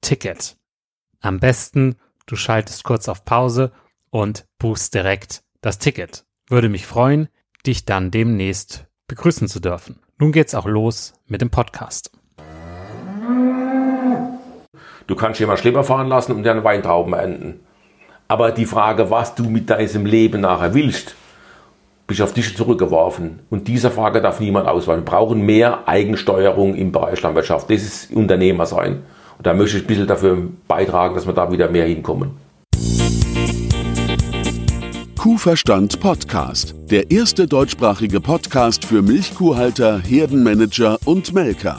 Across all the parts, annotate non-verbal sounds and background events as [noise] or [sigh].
Ticket. Am besten, du schaltest kurz auf Pause und buchst direkt das Ticket. Würde mich freuen, dich dann demnächst begrüßen zu dürfen. Nun geht's auch los mit dem Podcast. Du kannst jemand Schlepper fahren lassen und deine Weintrauben enden. Aber die Frage, was du mit deinem Leben nachher willst, bist auf dich zurückgeworfen. Und dieser Frage darf niemand ausweichen. Wir brauchen mehr Eigensteuerung im Bereich Landwirtschaft. Das ist Unternehmer sein. Und da möchte ich ein bisschen dafür beitragen, dass wir da wieder mehr hinkommen. Kuhverstand Podcast. Der erste deutschsprachige Podcast für Milchkuhhalter, Herdenmanager und Melker.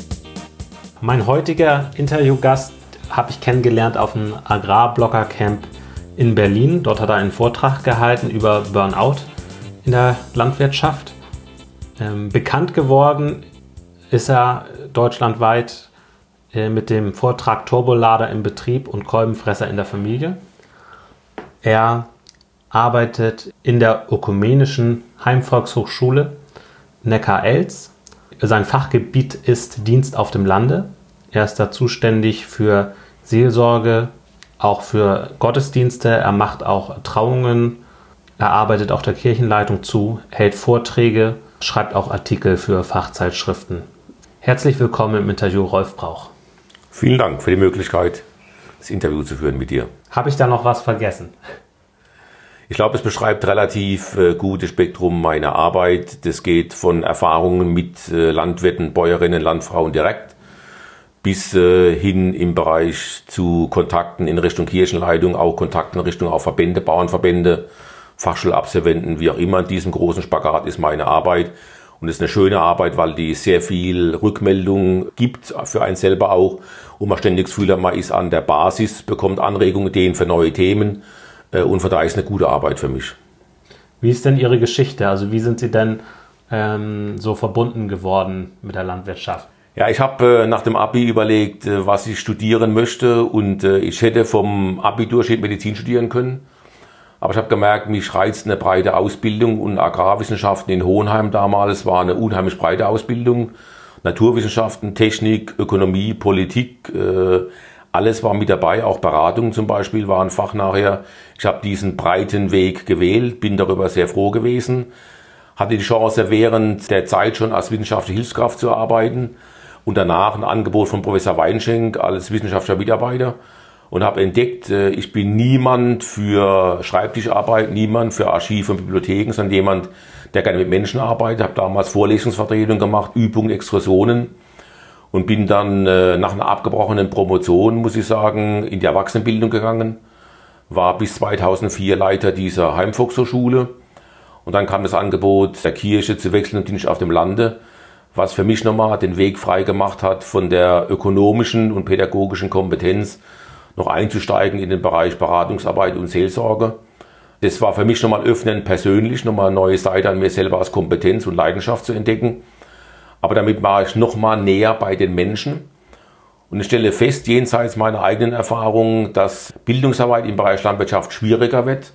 Mein heutiger Interviewgast habe ich kennengelernt auf einem Agrarblocker-Camp in Berlin. Dort hat er einen Vortrag gehalten über Burnout in der Landwirtschaft. Ähm, bekannt geworden ist er deutschlandweit äh, mit dem Vortrag Turbolader im Betrieb und Kolbenfresser in der Familie. Er arbeitet in der Ökumenischen Heimvolkshochschule Neckar-Elz sein Fachgebiet ist Dienst auf dem Lande. Er ist da zuständig für Seelsorge, auch für Gottesdienste. Er macht auch Trauungen. Er arbeitet auch der Kirchenleitung zu, hält Vorträge, schreibt auch Artikel für Fachzeitschriften. Herzlich willkommen im Interview Rolf Brauch. Vielen Dank für die Möglichkeit, das Interview zu führen mit dir. Habe ich da noch was vergessen? Ich glaube, es beschreibt relativ äh, gutes Spektrum meiner Arbeit. Das geht von Erfahrungen mit äh, Landwirten, Bäuerinnen, Landfrauen direkt bis äh, hin im Bereich zu Kontakten in Richtung Kirchenleitung, auch Kontakten in Richtung auch Verbände, Bauernverbände, Fachschulabsolventen, wie auch immer. In diesem großen Spagat ist meine Arbeit. Und es ist eine schöne Arbeit, weil die sehr viel Rückmeldung gibt, für einen selber auch. Und man ständig hat, man ist an der Basis, bekommt Anregungen, Ideen für neue Themen. Äh, und von daher ist eine gute Arbeit für mich. Wie ist denn Ihre Geschichte? Also wie sind Sie denn ähm, so verbunden geworden mit der Landwirtschaft? Ja, ich habe äh, nach dem Abi überlegt, äh, was ich studieren möchte und äh, ich hätte vom Abitur Medizin studieren können. Aber ich habe gemerkt, mich reizt eine breite Ausbildung und Agrarwissenschaften in Hohenheim damals war eine unheimlich breite Ausbildung. Naturwissenschaften, Technik, Ökonomie, Politik, äh, alles war mit dabei, auch Beratung zum Beispiel war ein Fach nachher. Ich habe diesen breiten Weg gewählt, bin darüber sehr froh gewesen, hatte die Chance während der Zeit schon als wissenschaftliche Hilfskraft zu arbeiten und danach ein Angebot von Professor Weinschenk als wissenschaftlicher Mitarbeiter und habe entdeckt, äh, ich bin niemand für Schreibtischarbeit, niemand für Archive und Bibliotheken, sondern jemand, der gerne mit Menschen arbeitet. Habe damals Vorlesungsvertretungen gemacht, Übungen, Exkursionen und bin dann äh, nach einer abgebrochenen Promotion, muss ich sagen, in die Erwachsenenbildung gegangen. War bis 2004 Leiter dieser Heimvolkshochschule. Und dann kam das Angebot der Kirche zu wechseln und Dienst auf dem Lande, was für mich nochmal den Weg frei gemacht hat, von der ökonomischen und pädagogischen Kompetenz noch einzusteigen in den Bereich Beratungsarbeit und Seelsorge. Das war für mich nochmal öffnen, persönlich nochmal eine neue Seite an mir selber als Kompetenz und Leidenschaft zu entdecken. Aber damit war ich nochmal näher bei den Menschen. Und ich stelle fest, jenseits meiner eigenen Erfahrungen, dass Bildungsarbeit im Bereich Landwirtschaft schwieriger wird,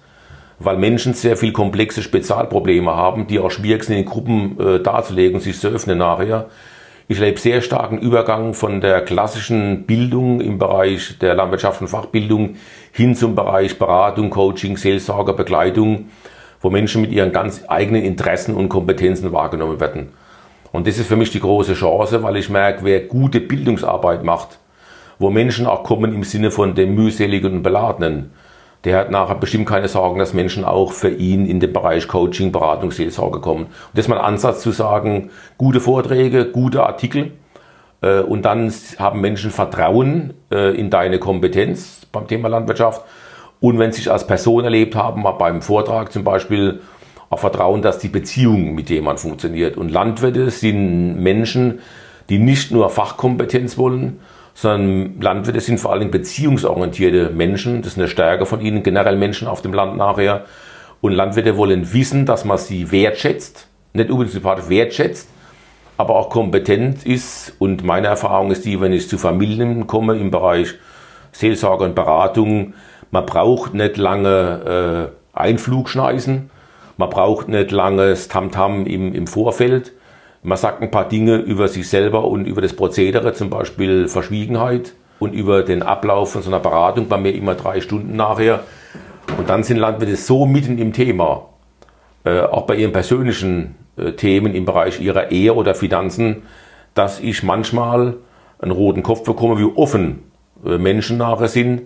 weil Menschen sehr viel komplexe Spezialprobleme haben, die auch schwierig sind in Gruppen äh, darzulegen, sich zu öffnen nachher. Ich erlebe sehr starken Übergang von der klassischen Bildung im Bereich der Landwirtschaft und Fachbildung hin zum Bereich Beratung, Coaching, Seelsorge, Begleitung, wo Menschen mit ihren ganz eigenen Interessen und Kompetenzen wahrgenommen werden. Und das ist für mich die große Chance, weil ich merke, wer gute Bildungsarbeit macht, wo Menschen auch kommen im Sinne von dem mühseligen und beladenen, der hat nachher bestimmt keine Sorgen, dass Menschen auch für ihn in den Bereich Coaching, Beratung, Seelsorge kommen. Und das ist mein Ansatz zu sagen, gute Vorträge, gute Artikel äh, und dann haben Menschen Vertrauen äh, in deine Kompetenz beim Thema Landwirtschaft. Und wenn sie sich als Person erlebt haben, mal beim Vortrag zum Beispiel, auch Vertrauen, dass die Beziehung mit jemand funktioniert. Und Landwirte sind Menschen, die nicht nur Fachkompetenz wollen, sondern Landwirte sind vor allem beziehungsorientierte Menschen. Das ist eine Stärke von ihnen, generell Menschen auf dem Land nachher. Und Landwirte wollen wissen, dass man sie wertschätzt, nicht unbedingt sympathisch wertschätzt, aber auch kompetent ist. Und meine Erfahrung ist die, wenn ich zu Familien komme im Bereich Seelsorge und Beratung, man braucht nicht lange äh, Einflugschneisen, man braucht nicht langes Tamtam im, im Vorfeld. Man sagt ein paar Dinge über sich selber und über das Prozedere, zum Beispiel Verschwiegenheit und über den Ablauf von so einer Beratung, bei mir immer drei Stunden nachher. Und dann sind Landwirte so mitten im Thema, äh, auch bei ihren persönlichen äh, Themen im Bereich ihrer Ehe oder Finanzen, dass ich manchmal einen roten Kopf bekomme, wie offen äh, Menschen nachher sind,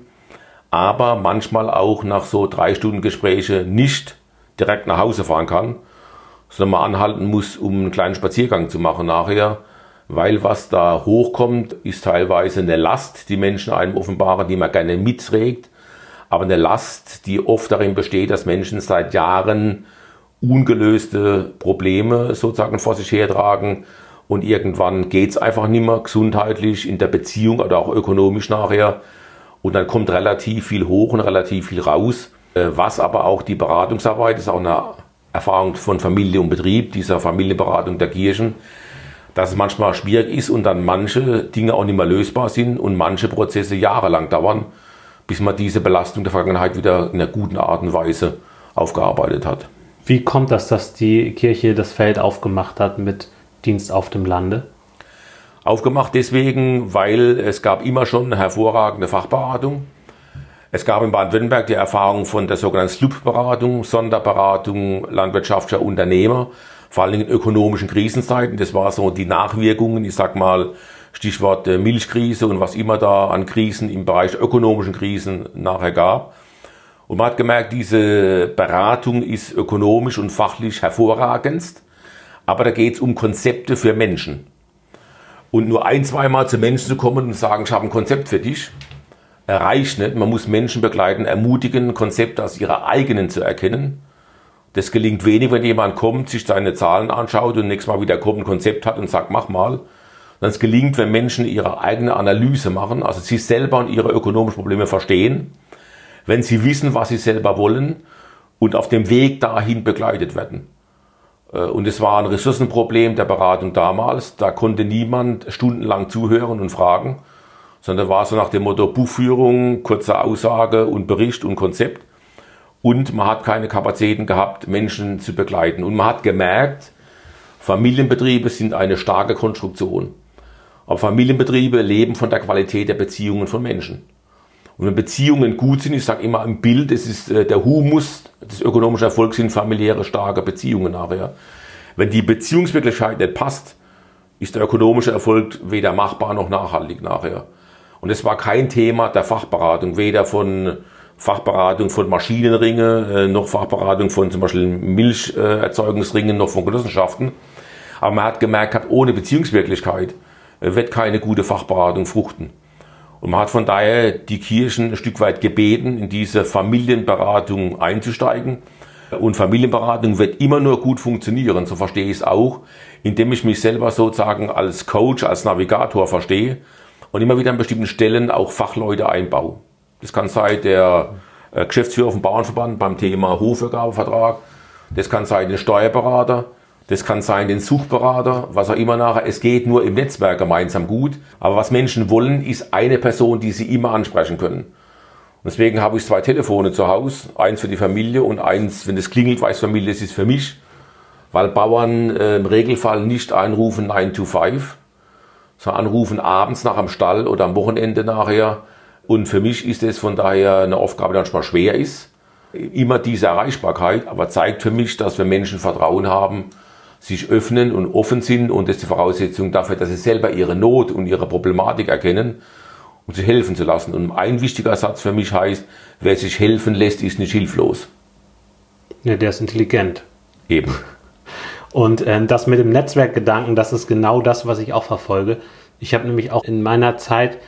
aber manchmal auch nach so drei Stunden Gespräche nicht direkt nach Hause fahren kann, sondern mal anhalten muss, um einen kleinen Spaziergang zu machen nachher. Weil was da hochkommt, ist teilweise eine Last, die Menschen einem offenbaren, die man gerne mitträgt. Aber eine Last, die oft darin besteht, dass Menschen seit Jahren ungelöste Probleme sozusagen vor sich hertragen und irgendwann geht es einfach nicht mehr gesundheitlich, in der Beziehung oder auch ökonomisch nachher. Und dann kommt relativ viel hoch und relativ viel raus. Äh, was aber auch die Beratungsarbeit ist, auch eine Erfahrung von Familie und Betrieb, dieser Familienberatung der Kirchen, dass es manchmal schwierig ist und dann manche Dinge auch nicht mehr lösbar sind und manche Prozesse jahrelang dauern, bis man diese Belastung der Vergangenheit wieder in einer guten Art und Weise aufgearbeitet hat. Wie kommt das, dass die Kirche das Feld aufgemacht hat mit Dienst auf dem Lande? Aufgemacht deswegen, weil es gab immer schon eine hervorragende Fachberatung. Es gab in Baden-Württemberg die Erfahrung von der sogenannten SLUB-Beratung, Sonderberatung landwirtschaftlicher Unternehmer, vor allem in ökonomischen Krisenzeiten. Das war so die Nachwirkungen, ich sag mal, Stichwort äh, Milchkrise und was immer da an Krisen im Bereich ökonomischen Krisen nachher gab. Und man hat gemerkt, diese Beratung ist ökonomisch und fachlich hervorragendst, aber da geht es um Konzepte für Menschen. Und nur ein, zweimal zu Menschen zu kommen und sagen, ich habe ein Konzept für dich, reicht nicht. Man muss Menschen begleiten, ermutigen, Konzepte aus ihrer eigenen zu erkennen. Das gelingt wenig, wenn jemand kommt, sich seine Zahlen anschaut und nächstes Mal wieder kommt, ein Konzept hat und sagt, mach mal. Dann es gelingt, wenn Menschen ihre eigene Analyse machen, also sich selber und ihre ökonomischen Probleme verstehen, wenn sie wissen, was sie selber wollen und auf dem Weg dahin begleitet werden. Äh, und es war ein Ressourcenproblem der Beratung damals. Da konnte niemand stundenlang zuhören und fragen, sondern war so nach dem Motto Buchführung, kurze Aussage und Bericht und Konzept. Und man hat keine Kapazitäten gehabt, Menschen zu begleiten. Und man hat gemerkt, Familienbetriebe sind eine starke Konstruktion. Aber Familienbetriebe leben von der Qualität der Beziehungen von Menschen. Und wenn Beziehungen gut sind, ich sage immer im Bild, es ist äh, der Humus des ökonomischen Erfolgs sind familiäre, starke Beziehungen nachher. Wenn die Beziehungswirklichkeit nicht passt, ist der ökonomische Erfolg weder machbar noch nachhaltig nachher. Und es war kein Thema der Fachberatung, weder von Fachberatung von Maschinenringe, äh, noch Fachberatung von zum Beispiel Milcherzeugungsringen, noch von Genossenschaften. Aber man hat gemerkt, ohne Beziehungswirklichkeit äh, wird keine gute Fachberatung fruchten. Und man hat von daher die Kirchen ein Stück weit gebeten, in diese Familienberatung einzusteigen. Und Familienberatung wird immer nur gut funktionieren, so verstehe ich es auch, indem ich mich selber sozusagen als Coach, als Navigator verstehe und immer wieder an bestimmten Stellen auch Fachleute einbaue. Das kann sein der äh, Geschäftsführer vom Bauernverband beim Thema Hochvergabevertrag, das kann sein der Steuerberater, das kann sein den Suchberater, was auch immer nachher. Es geht nur im Netzwerk gemeinsam gut. Aber was Menschen wollen, ist eine Person, die sie immer ansprechen können. Und deswegen habe ich zwei Telefone zu Hause. Eins für die Familie und eins, wenn es klingelt, weiß Familie, es ist für mich. Weil Bauern äh, im Regelfall nicht anrufen 9 to 5, sondern anrufen abends nach am Stall oder am Wochenende nachher. Und für mich ist es von daher eine Aufgabe, die manchmal schwer ist. Immer diese Erreichbarkeit, aber zeigt für mich, dass wir Menschen Vertrauen haben, sich öffnen und offen sind und das ist die Voraussetzung dafür, dass sie selber ihre Not und ihre Problematik erkennen und sich helfen zu lassen. Und ein wichtiger Satz für mich heißt, wer sich helfen lässt, ist nicht hilflos. Ja, der ist intelligent. Eben. Und ähm, das mit dem Netzwerkgedanken, das ist genau das, was ich auch verfolge. Ich habe nämlich auch in meiner Zeit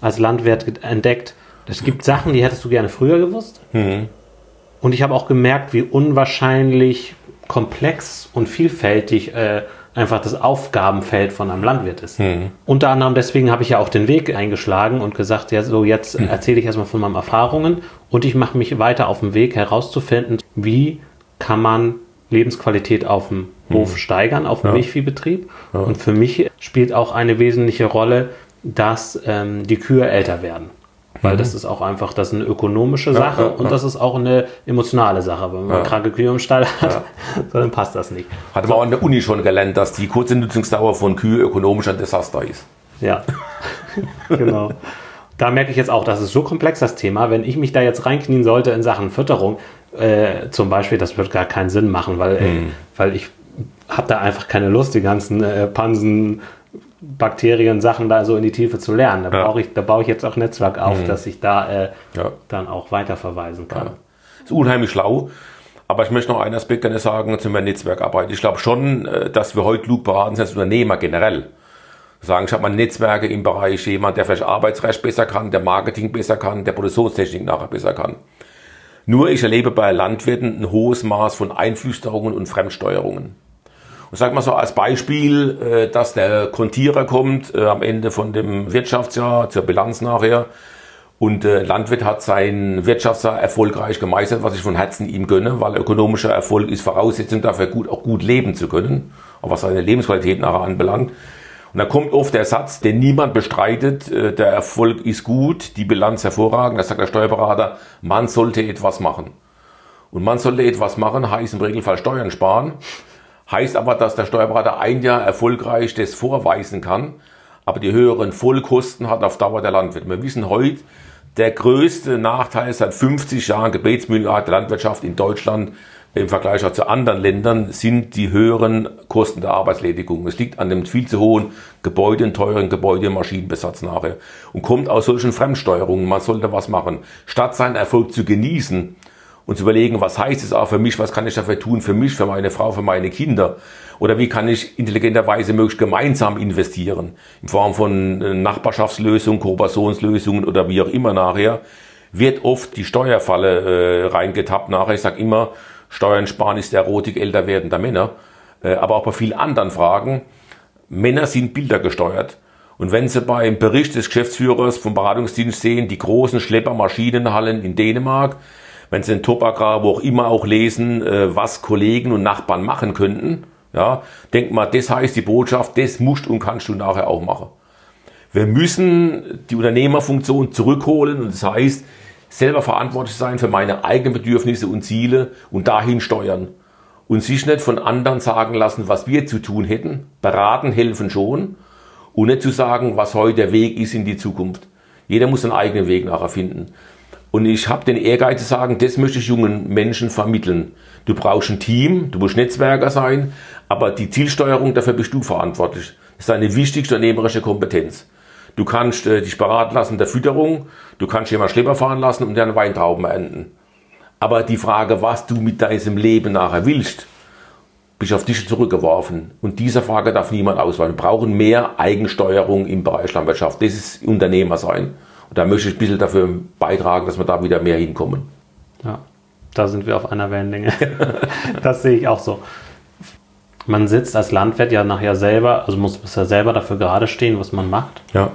als Landwirt entdeckt, es gibt Sachen, die hättest du gerne früher gewusst. Mhm. Und ich habe auch gemerkt, wie unwahrscheinlich komplex und vielfältig äh, einfach das Aufgabenfeld von einem Landwirt ist. Mhm. Unter anderem deswegen habe ich ja auch den Weg eingeschlagen und gesagt, ja, so jetzt mhm. erzähle ich erstmal von meinen Erfahrungen und ich mache mich weiter auf dem Weg herauszufinden, wie kann man Lebensqualität auf dem mhm. Hof steigern, auf dem ja. Milchviehbetrieb. Ja. Und für mich spielt auch eine wesentliche Rolle, dass ähm, die Kühe älter werden. Weil mhm. das ist auch einfach, das ist eine ökonomische Sache ja, und das ist auch eine emotionale Sache. Wenn man kranke Kühe im Stall hat, [laughs] dann passt das nicht. Hat man auch an der Uni schon gelernt, dass die kurze Nutzungsdauer von Kühe ökonomisch ein Desaster ist. Ja, [laughs] genau. Da merke ich jetzt auch, das ist so komplex, das Thema. Wenn ich mich da jetzt reinknien sollte in Sachen Fütterung, äh, zum Beispiel, das wird gar keinen Sinn machen, weil, äh, mhm. weil ich habe da einfach keine Lust, die ganzen äh, Pansen Bakterien, Sachen da so in die Tiefe zu lernen. Da, ja. brauche ich, da baue ich jetzt auch Netzwerk auf, mhm. dass ich da äh, ja. dann auch weiterverweisen kann. Ja. Das ist unheimlich schlau. Aber ich möchte noch einen Aspekt gerne sagen zu meiner Netzwerkarbeit. Ich glaube schon, äh, dass wir heute klug beraten sind als Unternehmer generell. Sagen, ich habe mal Netzwerke im Bereich jemand, der vielleicht Arbeitsrecht besser kann, der Marketing besser kann, der Produktionstechnik nachher besser kann. Nur ich erlebe bei Landwirten ein hohes Maß von Einflüsterungen und Fremdsteuerungen. Und sag mal so als Beispiel, äh, dass der Kontierer kommt äh, am Ende von dem Wirtschaftsjahr zur Bilanz nachher und äh, Landwirt hat sein Wirtschaftsjahr erfolgreich gemeistert, was ich von Herzen ihm gönne, weil ökonomischer Erfolg ist Voraussetzung dafür, gut, auch gut leben zu können, auch was seine Lebensqualität nachher anbelangt. Und da kommt oft der Satz, den niemand bestreitet, der Erfolg ist gut, die Bilanz hervorragend. Da sagt der Steuerberater, man sollte etwas machen. Und man sollte etwas machen, heißt im Regelfall Steuern sparen. Heißt aber, dass der Steuerberater ein Jahr erfolgreich das vorweisen kann, aber die höheren Vollkosten hat auf Dauer der Landwirt. Wir wissen heute, der größte Nachteil seit 50 Jahren Gebetsmühlenart der Landwirtschaft in Deutschland im Vergleich auch zu anderen Ländern sind die höheren Kosten der Arbeitsledigung. Es liegt an dem viel zu hohen Gebäude, teuren Gebäude- Maschinenbesatz nachher und kommt aus solchen Fremdsteuerungen. Man sollte was machen. Statt seinen Erfolg zu genießen, und zu überlegen, was heißt es auch für mich, was kann ich dafür tun, für mich, für meine Frau, für meine Kinder. Oder wie kann ich intelligenterweise möglichst gemeinsam investieren, in Form von äh, Nachbarschaftslösungen, Kooperationslösungen oder wie auch immer nachher, wird oft die Steuerfalle äh, reingetappt nachher. Ich sage immer, Steuern sparen ist der Erotik älter werdender Männer. Äh, aber auch bei vielen anderen Fragen, Männer sind Bilder gesteuert. Und wenn Sie beim Bericht des Geschäftsführers vom Beratungsdienst sehen, die großen Schleppermaschinenhallen in Dänemark, wenn sie in Topagrar, wo auch immer auch lesen, äh, was Kollegen und Nachbarn machen könnten, ja, denk mal, das heißt die Botschaft, das musst und kannst du nachher auch machen. Wir müssen die Unternehmerfunktion zurückholen und das heißt, selber verantwortlich sein für meine eigenen Bedürfnisse und Ziele und dahin steuern. Und sich nicht von anderen sagen lassen, was wir zu tun hätten. Beraten helfen schon. Und nicht zu sagen, was heute der Weg ist in die Zukunft. Jeder muss seinen eigenen Weg nachher finden. Und ich habe den Ehrgeiz zu sagen, das möchte ich jungen Menschen vermitteln. Du brauchst ein Team, du musst Netzwerker sein, aber die Zielsteuerung, dafür bist du verantwortlich. Das ist deine wichtigste unternehmerische Kompetenz. Du kannst äh, dich beraten lassen der Fütterung, du kannst jemanden Schlepper fahren lassen und dann Weintrauben ernten. Aber die Frage, was du mit deinem Leben nachher willst, bist auf dich zurückgeworfen. Und dieser Frage darf niemand ausweichen. Wir brauchen mehr Eigensteuerung im Bereich Landwirtschaft. Das ist Unternehmer sein. Und da möchte ich ein bisschen dafür beitragen, dass wir da wieder mehr hinkommen. Ja, da sind wir auf einer Wellenlänge. [laughs] das sehe ich auch so. Man sitzt als Landwirt ja nachher selber, also muss, muss ja selber dafür gerade stehen, was man macht. Ja.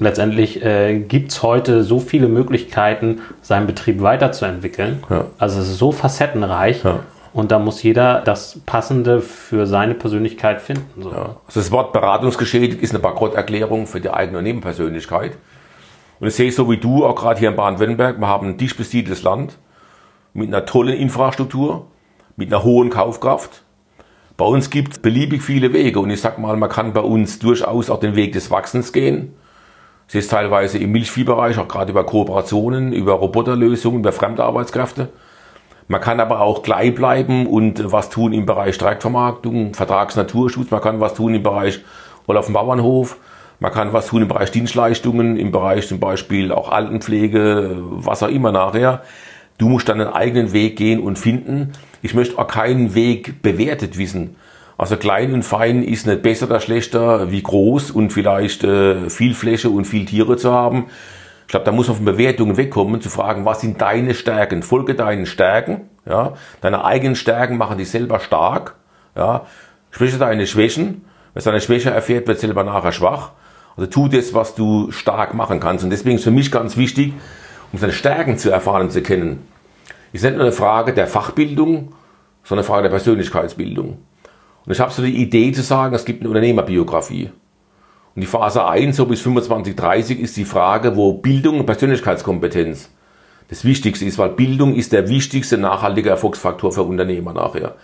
Letztendlich äh, gibt es heute so viele Möglichkeiten, seinen Betrieb weiterzuentwickeln. Ja. Also es ist so facettenreich. Ja. Und da muss jeder das Passende für seine Persönlichkeit finden. So. Ja. Also das Wort beratungsgeschädigt ist eine Bankrotterklärung für die eigene Nebenpersönlichkeit. Und ich sehe so wie du, auch gerade hier in Baden-Württemberg, wir haben ein dicht besiedeltes Land mit einer tollen Infrastruktur, mit einer hohen Kaufkraft. Bei uns gibt es beliebig viele Wege und ich sag mal, man kann bei uns durchaus auch den Weg des Wachsens gehen. Es ist teilweise im Milchviehbereich, auch gerade über Kooperationen, über Roboterlösungen, über Fremdarbeitskräfte. Man kann aber auch gleich bleiben und was tun im Bereich Streikvermarktung, Vertragsnaturschutz. Man kann was tun im Bereich Roll auf dem Bauernhof. Man kann was tun im Bereich Dienstleistungen, im Bereich zum Beispiel auch Altenpflege, was auch immer nachher. Du musst dann einen eigenen Weg gehen und finden. Ich möchte auch keinen Weg bewertet wissen. Also klein und fein ist nicht besser oder schlechter wie groß und vielleicht äh, viel Fläche und viel Tiere zu haben. Ich glaube, da muss man von Bewertungen wegkommen, zu fragen, was sind deine Stärken? Folge deinen Stärken. Ja? Deine eigenen Stärken machen dich selber stark. Ja? Schwäche deine Schwächen. Wer seine Schwäche erfährt, wird selber nachher schwach. Also tu das, was du stark machen kannst. Und deswegen ist für mich ganz wichtig, um seine Stärken zu erfahren und zu kennen, ist nicht nur eine Frage der Fachbildung, sondern eine Frage der Persönlichkeitsbildung. Und ich habe so die Idee zu sagen, es gibt eine Unternehmerbiografie. Und die Phase 1, so bis 25, 30, ist die Frage, wo Bildung und Persönlichkeitskompetenz das Wichtigste ist, weil Bildung ist der wichtigste nachhaltige Erfolgsfaktor für Unternehmer nachher.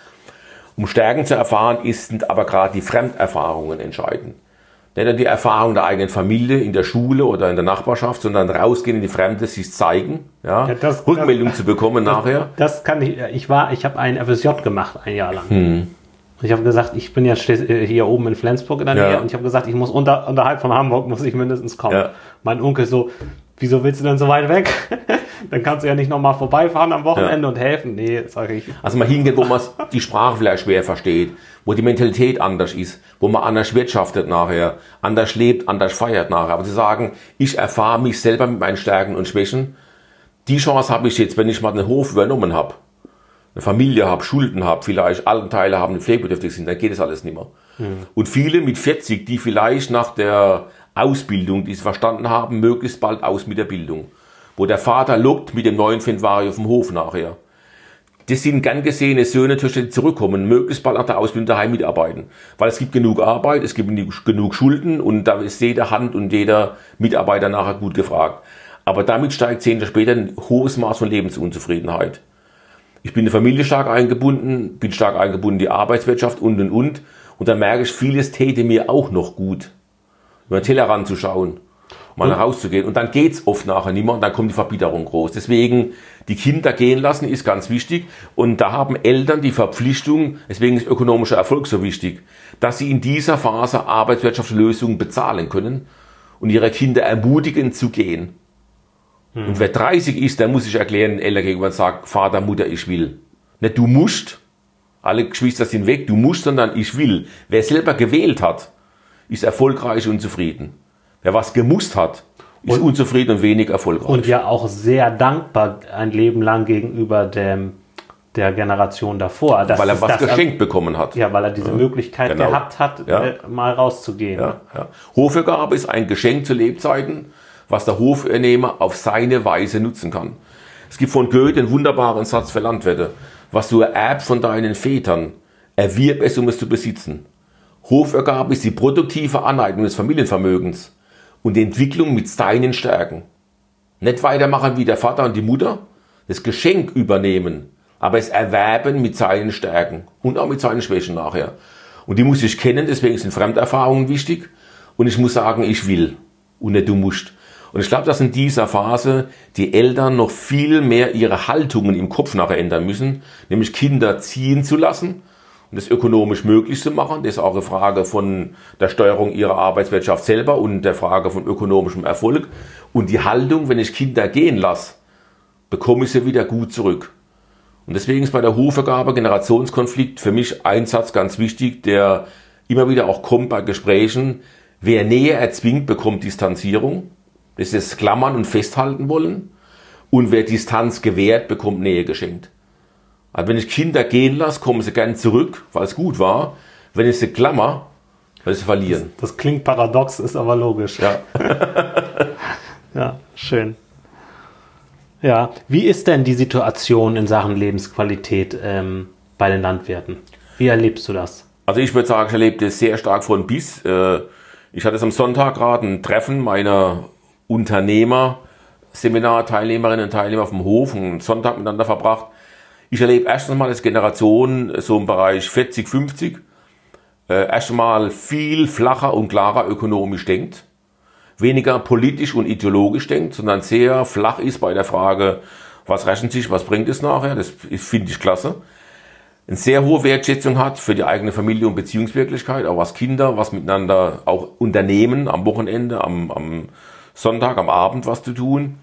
Um Stärken zu erfahren, sind aber gerade die Fremderfahrungen entscheidend. Nicht nur die Erfahrung der eigenen Familie, in der Schule oder in der Nachbarschaft, sondern rausgehen in die Fremde, sich zeigen, ja, Ja, das- Rückmeldung das- zu bekommen nachher. Das kann ich. Ich war, ich habe ein FSJ gemacht ein Jahr lang. Hm. Ich habe gesagt, ich bin ja äh, hier oben in Flensburg in der Ja. Nähe und ich habe gesagt, ich muss unter, unterhalb von Hamburg muss ich mindestens kommen. Ja. Mein Onkel so, wieso willst du denn so weit weg? [laughs] Dann kannst du ja nicht nochmal vorbeifahren am Wochenende und helfen. Nee, sage ich. Also mal hingehen, wo man die Sprache vielleicht schwer versteht, wo die Mentalität anders ist, wo man anders wirtschaftet nachher, anders lebt, anders feiert nachher. Aber zu sagen, ich erfahre mich selber mit meinen Stärken und Schwächen, die Chance habe ich jetzt, wenn ich mal einen Hof übernommen habe, eine Familie habe, Schulden habe, vielleicht Altenteile haben, die pflegebedürftig sind, dann geht das alles nicht mehr. Und viele mit 40, die vielleicht nach der Ausbildung, die sie verstanden haben, möglichst bald aus mit der Bildung. Wo der Vater lockt mit dem neuen Fendvari auf dem Hof nachher. Das sind gern gesehene Söhne, die zurückkommen, möglichst bald nach der Ausbildung daheim mitarbeiten. Weil es gibt genug Arbeit, es gibt genug- genug Schulden und da ist jede Hand und jeder Mitarbeiter nachher gut gefragt. Aber damit steigt zehn Jahre später ein hohes Maß von Lebensunzufriedenheit. Ich bin in die Familie stark eingebunden, bin stark eingebunden in die Arbeitswirtschaft und und und. Und dann merke ich, vieles täte mir auch noch gut, über den Tellerrand zu schauen, mal nach Hause zu gehen. Und dann geht's oft nachher nicht mehr und dann kommt die Verbitterung groß. Deswegen die Kinder gehen lassen ist ganz wichtig. Und da haben Eltern die Verpflichtung, deswegen ist ökonomischer Erfolg so wichtig, dass sie in dieser Phase Arbeitswirtschaftslösungen bezahlen können und ihre Kinder ermutigen zu gehen. Und wer 30 ist, der muss sich erklären, Eltern gegenüber und sagt, Vater, Mutter, ich will. Nicht du musst, alle Geschwister sind weg, du musst, sondern ich will. Wer selber gewählt hat, ist erfolgreich und zufrieden. Wer was gemusst hat, ist unzufrieden und wenig erfolgreich. Und ja auch sehr dankbar ein Leben lang gegenüber dem, der Generation davor. Das weil er was geschenkt bekommen hat. Ja, weil er diese Möglichkeit genau. gehabt hat, Ja. äh, mal rauszugehen. Ja, ja. Hofvergabe ist ein Geschenk zu Lebzeiten, was der Hofübernehmer auf seine Weise nutzen kann. Es gibt von Goethe einen wunderbaren Satz für Landwirte. Was du erbst von deinen Vätern, erwirb es, um es zu besitzen. Hofergabe ist die produktive Aneignung des Familienvermögens und die Entwicklung mit seinen Stärken. Nicht weitermachen wie der Vater und die Mutter, das Geschenk übernehmen, aber es erwerben mit seinen Stärken und auch mit seinen Schwächen nachher. Und die muss ich kennen, deswegen sind Fremderfahrungen wichtig. Und ich muss sagen, ich will und nicht du musst. Und ich glaube, dass in dieser Phase die Eltern noch viel mehr ihre Haltungen im Kopf nachher ändern müssen, nämlich Kinder ziehen zu lassen und das ökonomisch möglich zu machen. Das ist auch eine Frage von der Steuerung ihrer Arbeitswirtschaft selber und der Frage von ökonomischem Erfolg. Und die Haltung, wenn ich Kinder gehen lasse, bekomme ich sie wieder gut zurück. Und deswegen ist bei der Hofvergabe Generationskonflikt für mich ein Satz ganz wichtig, der immer wieder auch kommt bei Gesprächen. Wer Nähe erzwingt, bekommt Distanzierung. Das ist das Klammern und Festhalten wollen. Und wer Distanz gewährt, bekommt Nähe geschenkt. Also wenn ich Kinder gehen lasse, kommen sie gern zurück, weil es gut war. Wenn ich sie klammer, ich sie verlieren. Das, das klingt paradox, ist aber logisch. Ja. [laughs] ja, schön. Ja, wie ist denn die Situation in Sachen Lebensqualität ähm, bei den Landwirten? Wie erlebst du das? Also ich würde sagen, ich erlebe das sehr stark von bis. Äh, ich hatte es am Sonntag gerade ein Treffen meiner Unternehmer, Seminarteilnehmerinnen und Teilnehmer vom Hof, einen Sonntag miteinander verbracht. Ich erlebe erstens mal als Generation so im Bereich 40, 50 äh, erst einmal viel flacher und klarer ökonomisch denkt, weniger politisch und ideologisch denkt, sondern sehr flach ist bei der Frage, was rechnet sich, was bringt es nachher, das finde ich klasse. Eine sehr hohe Wertschätzung hat für die eigene Familie und Beziehungswirklichkeit, auch was Kinder, was miteinander auch Unternehmen am Wochenende, am, am Sonntag, am Abend was zu tun.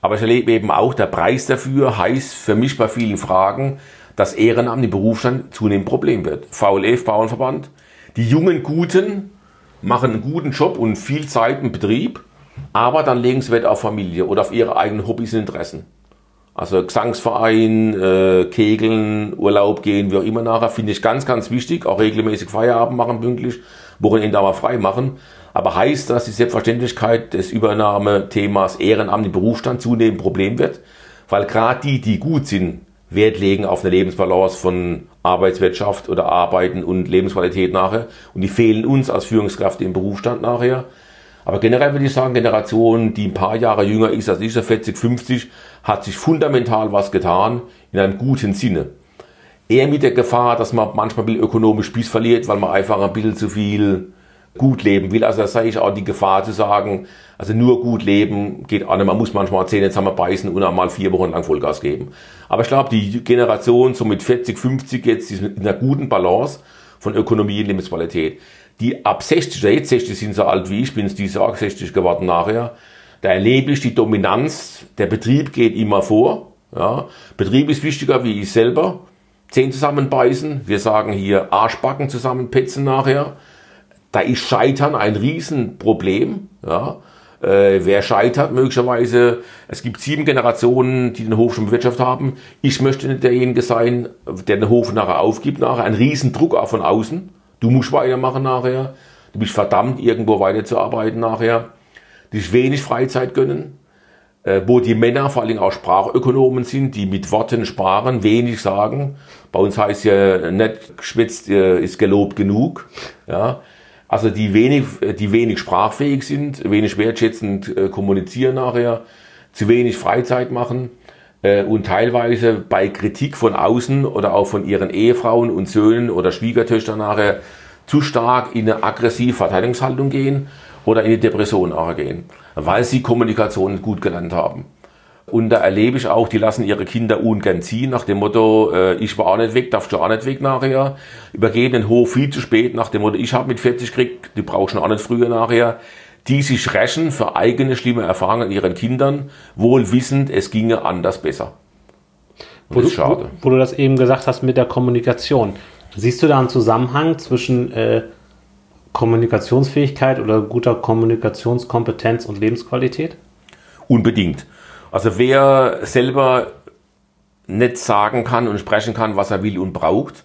Aber ich erlebe eben auch, der Preis dafür heißt für mich bei vielen Fragen, dass Ehrenamt im Berufsstand zunehmend Problem wird. VLF, Bauernverband, die jungen Guten machen einen guten Job und viel Zeit im Betrieb, aber dann legen sie Wert auf Familie oder auf ihre eigenen Hobbys und Interessen. Also Gesangsverein, äh, Kegeln, Urlaub gehen, wie auch immer nachher, finde ich ganz, ganz wichtig. Auch regelmäßig Feierabend machen pünktlich, Wochenende aber frei machen. Aber heißt das, die Selbstverständlichkeit des Übernahmethemas Ehrenamt im Berufsstand zunehmend Problem wird? Weil gerade die, die gut sind, Wert legen auf eine Lebensbalance von Arbeitswirtschaft oder Arbeiten und Lebensqualität nachher. Und die fehlen uns als Führungskräfte im Berufsstand nachher. Aber generell würde ich sagen, Generation, die ein paar Jahre jünger ist als ich, 40, 50, hat sich fundamental was getan in einem guten Sinne. Eher mit der Gefahr, dass man manchmal ökonomisch Biss verliert, weil man einfach ein bisschen zu viel gut leben will. Also da sage ich auch die Gefahr zu sagen, also nur gut leben geht auch nicht. Man muss manchmal Zähne zusammenbeißen und einmal vier Wochen lang Vollgas geben. Aber ich glaube, die Generation so mit 40, 50 jetzt ist in einer guten Balance von Ökonomie und Lebensqualität. Die ab 60 oder jetzt 60 sind so alt wie ich, bin es dieses Jahr 60 geworden nachher. Da erlebe ich die Dominanz, der Betrieb geht immer vor. Ja. Betrieb ist wichtiger wie ich selber. Zehn zusammenbeißen, wir sagen hier Arschbacken zusammenpetzen nachher. Da ist Scheitern ein Riesenproblem. Ja. Äh, wer scheitert möglicherweise, es gibt sieben Generationen, die den Hof schon bewirtschaftet haben. Ich möchte nicht derjenige sein, der den Hof nachher aufgibt, nachher ein Riesendruck auch von außen. Du musst weitermachen nachher. Du bist verdammt, irgendwo weiterzuarbeiten nachher. Die sich wenig Freizeit gönnen. Äh, wo die Männer vor allem auch Sprachökonomen sind, die mit Worten sparen, wenig sagen. Bei uns heißt ja nicht geschwitzt äh, ist gelobt genug. Ja. Also die wenig, die wenig sprachfähig sind, wenig wertschätzend äh, kommunizieren nachher, zu wenig Freizeit machen äh, und teilweise bei Kritik von außen oder auch von ihren Ehefrauen und Söhnen oder Schwiegertöchtern nachher zu stark in eine aggressive Verteidigungshaltung gehen oder in die Depression nachher gehen, weil sie Kommunikation gut gelernt haben. Und da erlebe ich auch, die lassen ihre Kinder ungern ziehen, nach dem Motto, äh, ich war auch nicht weg, darfst du auch nicht weg nachher. Übergeben den Hof viel zu spät, nach dem Motto, ich habe mit 40 gekriegt, die brauchst du auch nicht früher nachher. Die sich rächen für eigene schlimme Erfahrungen an ihren Kindern, wohl wissend, es ginge anders besser. Wo, das ist schade. Wo, wo, du das eben gesagt hast mit der Kommunikation. Siehst du da einen Zusammenhang zwischen äh, Kommunikationsfähigkeit oder guter Kommunikationskompetenz und Lebensqualität? Unbedingt. Also wer selber nicht sagen kann und sprechen kann, was er will und braucht.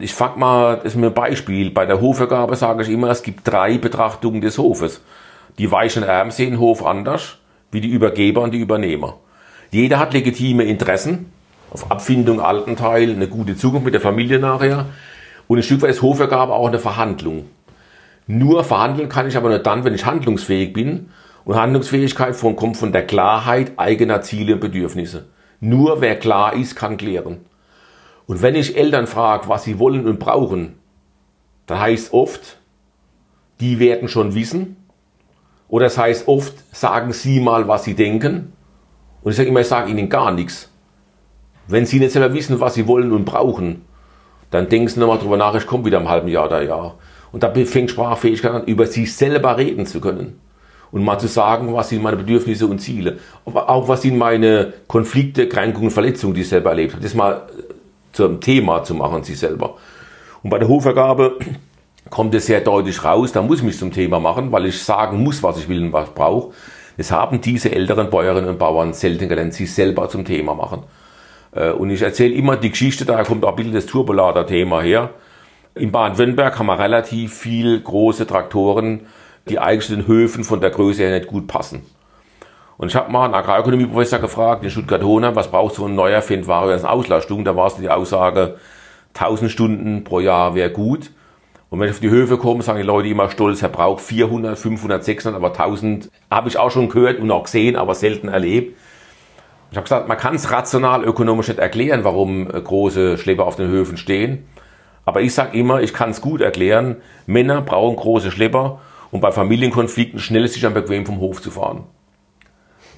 Ich frag mal, das ist mir ein Beispiel. Bei der Hofvergabe sage ich immer, es gibt drei Betrachtungen des Hofes. Die weichen Erben sehen Hof anders, wie die Übergeber und die Übernehmer. Jeder hat legitime Interessen auf Abfindung, Altenteil, eine gute Zukunft mit der Familie nachher. Und ein Stück weit ist Hofergabe auch eine Verhandlung. Nur verhandeln kann ich aber nur dann, wenn ich handlungsfähig bin. Und Handlungsfähigkeit von, kommt von der Klarheit eigener Ziele und Bedürfnisse. Nur wer klar ist, kann klären. Und wenn ich Eltern frage, was sie wollen und brauchen, dann heißt oft, die werden schon wissen. Oder es heißt oft, sagen Sie mal, was Sie denken. Und ich sage immer, ich sage Ihnen gar nichts. Wenn Sie nicht selber wissen, was Sie wollen und brauchen, dann denken Sie nochmal drüber nach, ich komme wieder im halben Jahr oder Jahr. Und da fängt Sprachfähigkeit an, über sich selber reden zu können. Und mal zu sagen, was sind meine Bedürfnisse und Ziele. Aber auch was sind meine Konflikte, Kränkungen, Verletzungen, die ich selber erlebt habe. Das mal äh, zum Thema zu machen, sich selber. Und bei der Hochvergabe [clears throat] kommt es sehr deutlich raus, da muss ich mich zum Thema machen, weil ich sagen muss, was ich will und was ich brauche. Das haben diese älteren Bäuerinnen und Bauern selten gelernt, sich selber zum Thema machen. Äh, und ich erzähle immer die Geschichte, da kommt auch ein bisschen das Turbolader-Thema her. In Baden-Württemberg haben wir relativ viel große Traktoren, die eigentlich den Höfen von der Größe her nicht gut passen. Und ich habe mal einen Agrarökonomieprofessor gefragt in Stuttgart-Hohner, was braucht so ein neuer Fendware als Auslastung? Da war es die Aussage, 1000 Stunden pro Jahr wäre gut. Und wenn ich auf die Höfe komme, sagen die Leute immer stolz, er braucht 400, 500, 600, aber 1000 habe ich auch schon gehört und auch gesehen, aber selten erlebt. Ich habe gesagt, man kann es rational ökonomisch nicht erklären, warum äh, große Schlepper auf den Höfen stehen. Aber ich sage immer, ich kann es gut erklären. Männer brauchen große Schlepper, um bei Familienkonflikten schnell sicher und bequem vom Hof zu fahren.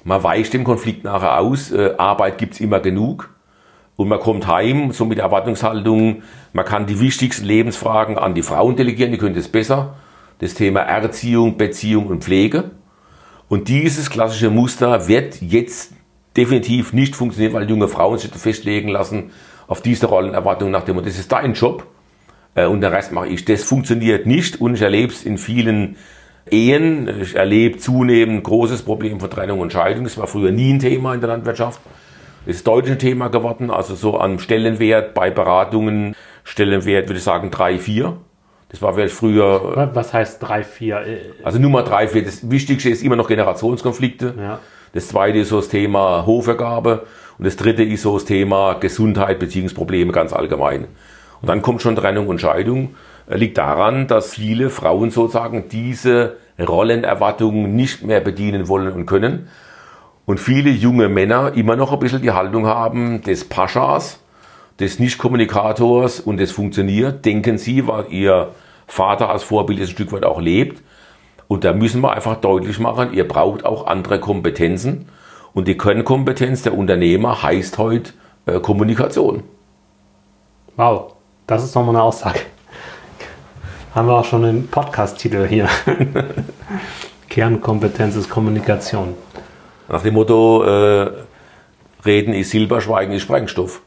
Man weicht dem Konflikt nachher aus, äh, Arbeit gibt's immer genug. Und man kommt heim, so mit Erwartungshaltung, man kann die wichtigsten Lebensfragen an die Frauen delegieren, die können das besser. Das Thema Erziehung, Beziehung und Pflege. Und dieses klassische Muster wird jetzt definitiv nicht funktionieren, weil junge Frauen sich festlegen lassen auf diese Rollenerwartung nach dem, und das ist dein Job äh, und der Rest mache ich. Das funktioniert nicht und ich erlebe es in vielen Ehen. Ich erlebe zunehmend großes Problem von Trennung und Scheidung. Das war früher nie ein Thema in der Landwirtschaft. Das ist deutlich ein Thema geworden, also so an Stellenwert bei Beratungen, Stellenwert würde ich sagen 3, 4. Das war vielleicht früher. Was heißt 3, 4? Also Nummer 3, 4. Das Wichtigste ist immer noch Generationskonflikte. Ja. Das zweite ist so das Thema Hofergabe. Und das dritte ist so das Thema Gesundheit, Beziehungsprobleme ganz allgemein. Und dann kommt schon Trennung und Scheidung. Liegt daran, dass viele Frauen sozusagen diese Rollenerwartungen nicht mehr bedienen wollen und können. Und viele junge Männer immer noch ein bisschen die Haltung haben des Paschas, des Nicht-Kommunikators und das funktioniert. Denken Sie, weil Ihr Vater als Vorbild ein Stück weit auch lebt. Und da müssen wir einfach deutlich machen, ihr braucht auch andere Kompetenzen. Und die Kernkompetenz der Unternehmer heißt heute äh, Kommunikation. Wow, das ist nochmal eine Aussage. Haben wir auch schon einen Podcast-Titel hier. [laughs] Kernkompetenz ist Kommunikation. Nach dem Motto, äh, Reden ist Silber, Schweigen ist Sprengstoff.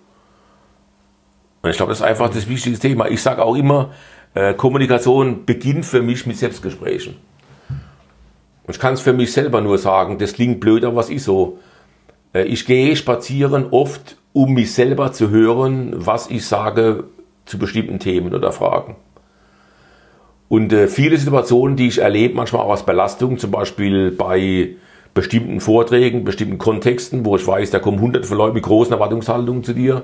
Und ich glaube, das ist einfach das wichtigste Thema. Ich sage auch immer, äh, Kommunikation beginnt für mich mit Selbstgesprächen. Und ich kann es für mich selber nur sagen, das klingt blöd, aber was ist so? Äh, ich gehe spazieren oft, um mich selber zu hören, was ich sage zu bestimmten Themen oder Fragen. Und äh, viele Situationen, die ich erlebe, manchmal auch als Belastung, zum Beispiel bei bestimmten Vorträgen, bestimmten Kontexten, wo ich weiß, da kommen hunderte von Leuten mit großen Erwartungshaltungen zu dir.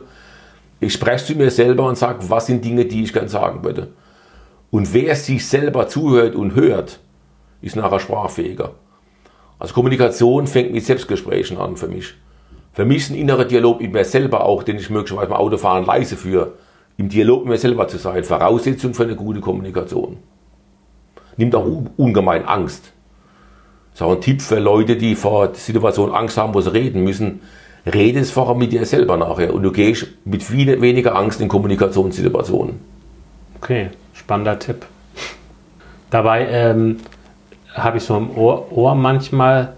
Ich spreche zu mir selber und sage, was sind Dinge, die ich gern sagen würde. Und wer sich selber zuhört und hört, ist nachher sprachfähiger. Also Kommunikation fängt mit Selbstgesprächen an für mich. Für mich ist ein innerer Dialog mit mir selber auch, den ich möglicherweise beim Autofahren leise führe, im Dialog mit mir selber zu sein, Voraussetzung für eine gute Kommunikation. Nimmt auch ungemein Angst. Das ist auch ein Tipp für Leute, die vor der Situation Angst haben, wo sie reden müssen. Rede es vorher mit dir selber nachher und du gehst mit viel weniger Angst in Kommunikationssituationen. Okay, spannender Tipp. Dabei ähm, habe ich so im Ohr, Ohr, manchmal,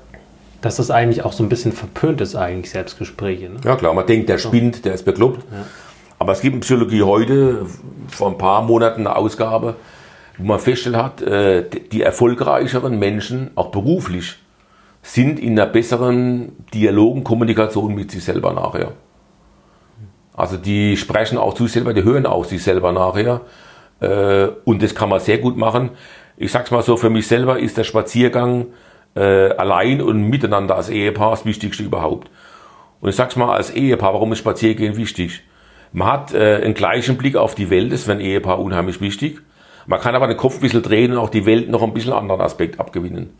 dass das eigentlich auch so ein bisschen verpönt ist, eigentlich Selbstgespräche. Ne? Ja klar, man denkt, der spinnt, der ist bekloppt. Ja. Aber es gibt in Psychologie heute, vor ein paar Monaten eine Ausgabe, wo man festgestellt hat, äh, die erfolgreicheren Menschen, auch beruflich, sind in einer besseren Dialog und Kommunikation mit sich selber nachher. Also die sprechen auch zu sich selber, die hören auch sich selber nachher. Äh, und das kann man sehr gut machen ich sag's mal so, für mich selber ist der Spaziergang äh, allein und miteinander als Ehepaar das Wichtigste überhaupt. Und ich sag's mal als Ehepaar, warum ist Spaziergehen wichtig? Man hat äh, einen gleichen Blick auf die Welt, das für ein Ehepaar unheimlich wichtig. Man kann aber den Kopf ein bisschen drehen und auch die Welt noch ein bisschen anderen Aspekt abgewinnen.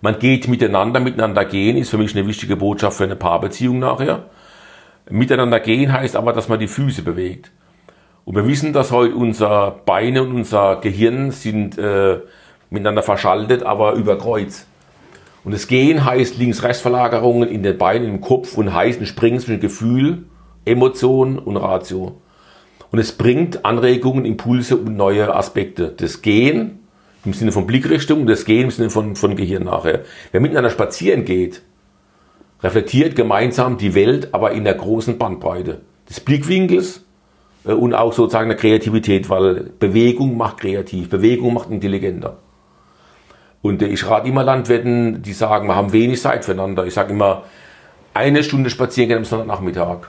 Man geht miteinander, miteinander gehen ist für mich eine wichtige Botschaft für eine Paarbeziehung nachher. Miteinander gehen heißt aber, dass man die Füße bewegt. Und wir wissen, dass heute unser Beine und unser Gehirn sind äh, miteinander verschaltet, aber über Kreuz. Und das Gehen heißt Links-Rechts-Verlagerungen in den Beinen, im Kopf und heißt ein Springen zwischen Gefühl, Emotion und Ratio. Und es bringt Anregungen, Impulse und neue Aspekte. Das Gehen im Sinne von Blickrichtung und das Gehen im Sinne von, von Gehirn nachher. Wer miteinander spazieren geht, reflektiert gemeinsam die Welt, aber in der großen Bandbreite des Blickwinkels äh, und auch sozusagen der Kreativität, weil Bewegung macht kreativ, Bewegung macht intelligenter. Und äh, ich rate immer Landwirten, die sagen, wir haben wenig Zeit füreinander. Ich sage immer, eine Stunde spazieren gehen am Sonntagnachmittag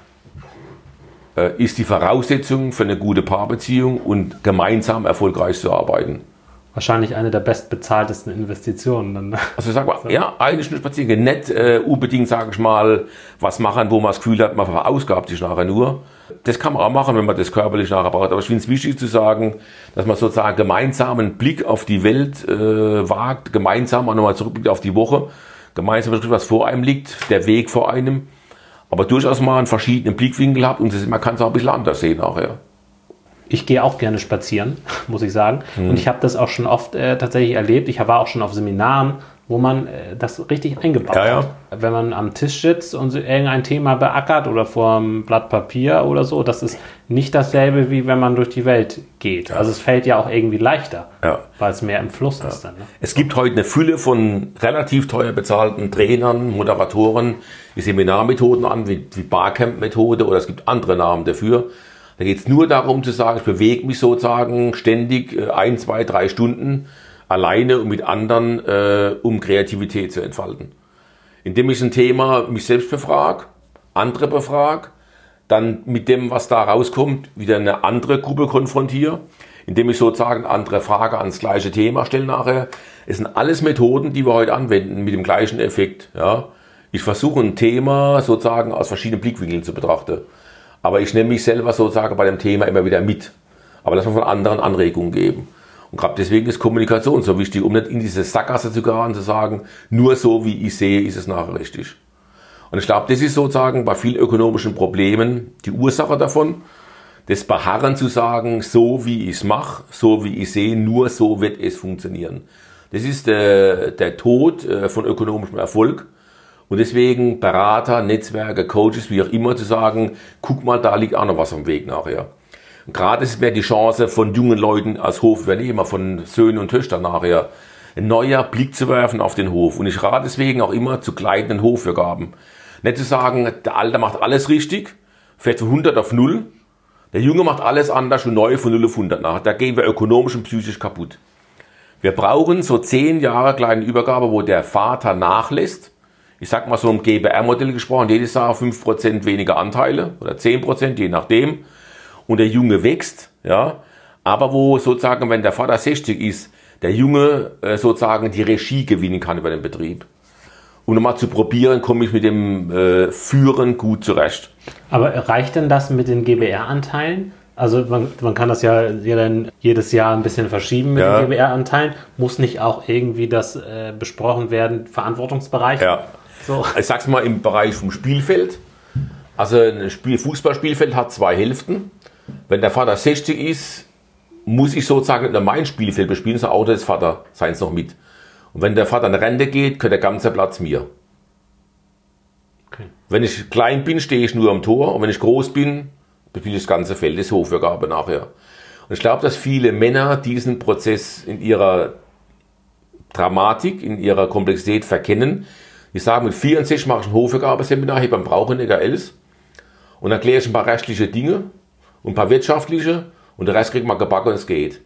ist die Voraussetzung für eine gute Paarbeziehung und gemeinsam erfolgreich zu arbeiten. Wahrscheinlich eine der bestbezahltesten Investitionen. Dann. Also sag mal, [laughs] so. ja, eine Stunde spazieren gehen, nicht äh, unbedingt, sage ich mal, was machen, wo man das Gefühl hat, man verausgabt sich nachher nur. Das kann man auch machen, wenn man das körperlich nachher braucht. Aber ich finde es wichtig zu sagen, dass man sozusagen gemeinsam einen Blick auf die Welt äh, wagt, gemeinsam auch nochmal zurückblickt auf die Woche, gemeinsam was vor einem liegt, der Weg vor einem, aber durchaus mal einen verschiedenen Blickwinkel hat und man kann es auch ein bisschen anders sehen nachher ich gehe auch gerne spazieren, [laughs] muss ich sagen. Mhm. Und ich habe das auch schon oft äh, tatsächlich erlebt. Ich war auch schon auf Seminaren, wo man äh, das richtig eingebaut ja, ja. hat. Wenn man am Tisch sitzt und irgendein Thema beackert oder vor einem Blatt Papier oder so, das ist nicht dasselbe, wie wenn man durch die Welt geht. Ja. Also es fällt ja auch irgendwie leichter, weil es mehr im Fluss ist. Dann, ne? Es gibt heute eine Fülle von relativ teuer bezahlten Trainern, Moderatoren, die Seminarmethoden an, wie, wie Barcamp-Methode oder es gibt andere Namen dafür da geht es nur darum zu sagen, ich bewege mich sozusagen ständig äh, ein, zwei, drei Stunden alleine und mit anderen, äh, um Kreativität zu entfalten. Indem ich ein Thema mich selbst befrage, andere befrage, dann mit dem, was da rauskommt, wieder eine andere Gruppe konfrontiere, indem ich sozusagen andere Frage ans gleiche Thema stelle nachher. Es sind alles Methoden, die wir heute anwenden mit dem gleichen Effekt. Ja. Ich versuche ein Thema sozusagen aus verschiedenen Blickwinkeln zu betrachten. Aber ich nehme mich selber sozusagen bei dem Thema immer wieder mit. Aber lass mal von anderen Anregungen geben. Und gerade deswegen ist Kommunikation so wichtig, um nicht in diese Sackgasse zu geraten, zu sagen, nur so wie ich sehe, ist es nachher richtig. Und ich glaube, das ist sozusagen bei vielen ökonomischen Problemen die Ursache davon. Das Beharren zu sagen, so wie ich es mache, so wie ich sehe, nur so wird es funktionieren. Das ist der, der Tod äh, von ökonomischem Erfolg. Und deswegen Berater, Netzwerke, Coaches, wie auch immer, zu sagen, guck mal, da liegt auch noch was am Weg nachher. Gerade ist mir die Chance von jungen Leuten als Hofübernehmer, von Söhnen und Töchtern nachher, ein neuer Blick zu werfen auf den Hof. Und ich rate deswegen auch immer zu gleitenden Hofvergaben. Nicht zu sagen, der Alte macht alles richtig, fährt von 100 auf 0. Der Junge macht alles anders und neu von 0 auf 100 nach. Da gehen wir ökonomisch und psychisch kaputt. Wir brauchen so 10 Jahre kleine Übergabe, wo der Vater nachlässt ich sag mal so im GBR-Modell gesprochen, jedes Jahr 5% weniger Anteile oder 10%, je nachdem. Und der Junge wächst, ja. Aber wo sozusagen, wenn der Vater 60 ist, der Junge äh, sozusagen die Regie gewinnen kann über den Betrieb. Um nochmal zu probieren, komme ich mit dem äh, Führen gut zurecht. Aber reicht denn das mit den GBR-Anteilen? Also man, man kann das ja jedes Jahr ein bisschen verschieben mit ja. den GBR-Anteilen. Muss nicht auch irgendwie das äh, besprochen werden, Verantwortungsbereich? Ja. So. Ich sag's mal im Bereich vom Spielfeld. Also ein Spiel, Fußballspielfeld hat zwei Hälften. Wenn der Vater 60 ist, muss ich sozusagen nicht mein Spielfeld bespielen, sondern auch des Vater seins noch mit. Und wenn der Vater in Rente geht, gehört der ganze Platz mir. Okay. Wenn ich klein bin, stehe ich nur am Tor und wenn ich groß bin, bespiele ich das ganze Feld, das Hofvergabe nachher. Und ich glaube, dass viele Männer diesen Prozess in ihrer Dramatik, in ihrer Komplexität verkennen, ich sage, mit 64 mache ich ein Hofvergabeseminar hier beim Brauchenecker Els und dann erkläre ich ein paar rechtliche Dinge und ein paar wirtschaftliche und der Rest kriegt man gebacken und es geht.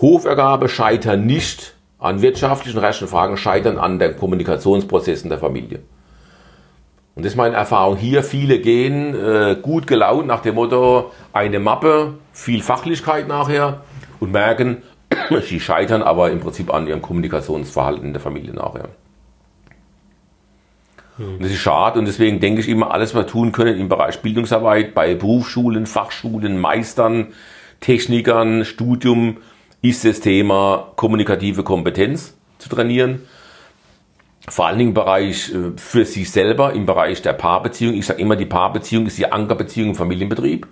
Hofergabe scheitern nicht an wirtschaftlichen und rechtlichen Fragen, scheitern an den Kommunikationsprozessen der Familie. Und das ist meine Erfahrung hier. Viele gehen äh, gut gelaunt nach dem Motto, eine Mappe, viel Fachlichkeit nachher und merken, [coughs] sie scheitern aber im Prinzip an ihrem Kommunikationsverhalten in der Familie nachher. Und das ist schade und deswegen denke ich immer, alles, was wir tun können im Bereich Bildungsarbeit, bei Berufsschulen, Fachschulen, Meistern, Technikern, Studium, ist das Thema kommunikative Kompetenz zu trainieren. Vor allen Dingen im Bereich äh, für sich selber, im Bereich der Paarbeziehung. Ich sage immer, die Paarbeziehung ist die Ankerbeziehung im Familienbetrieb.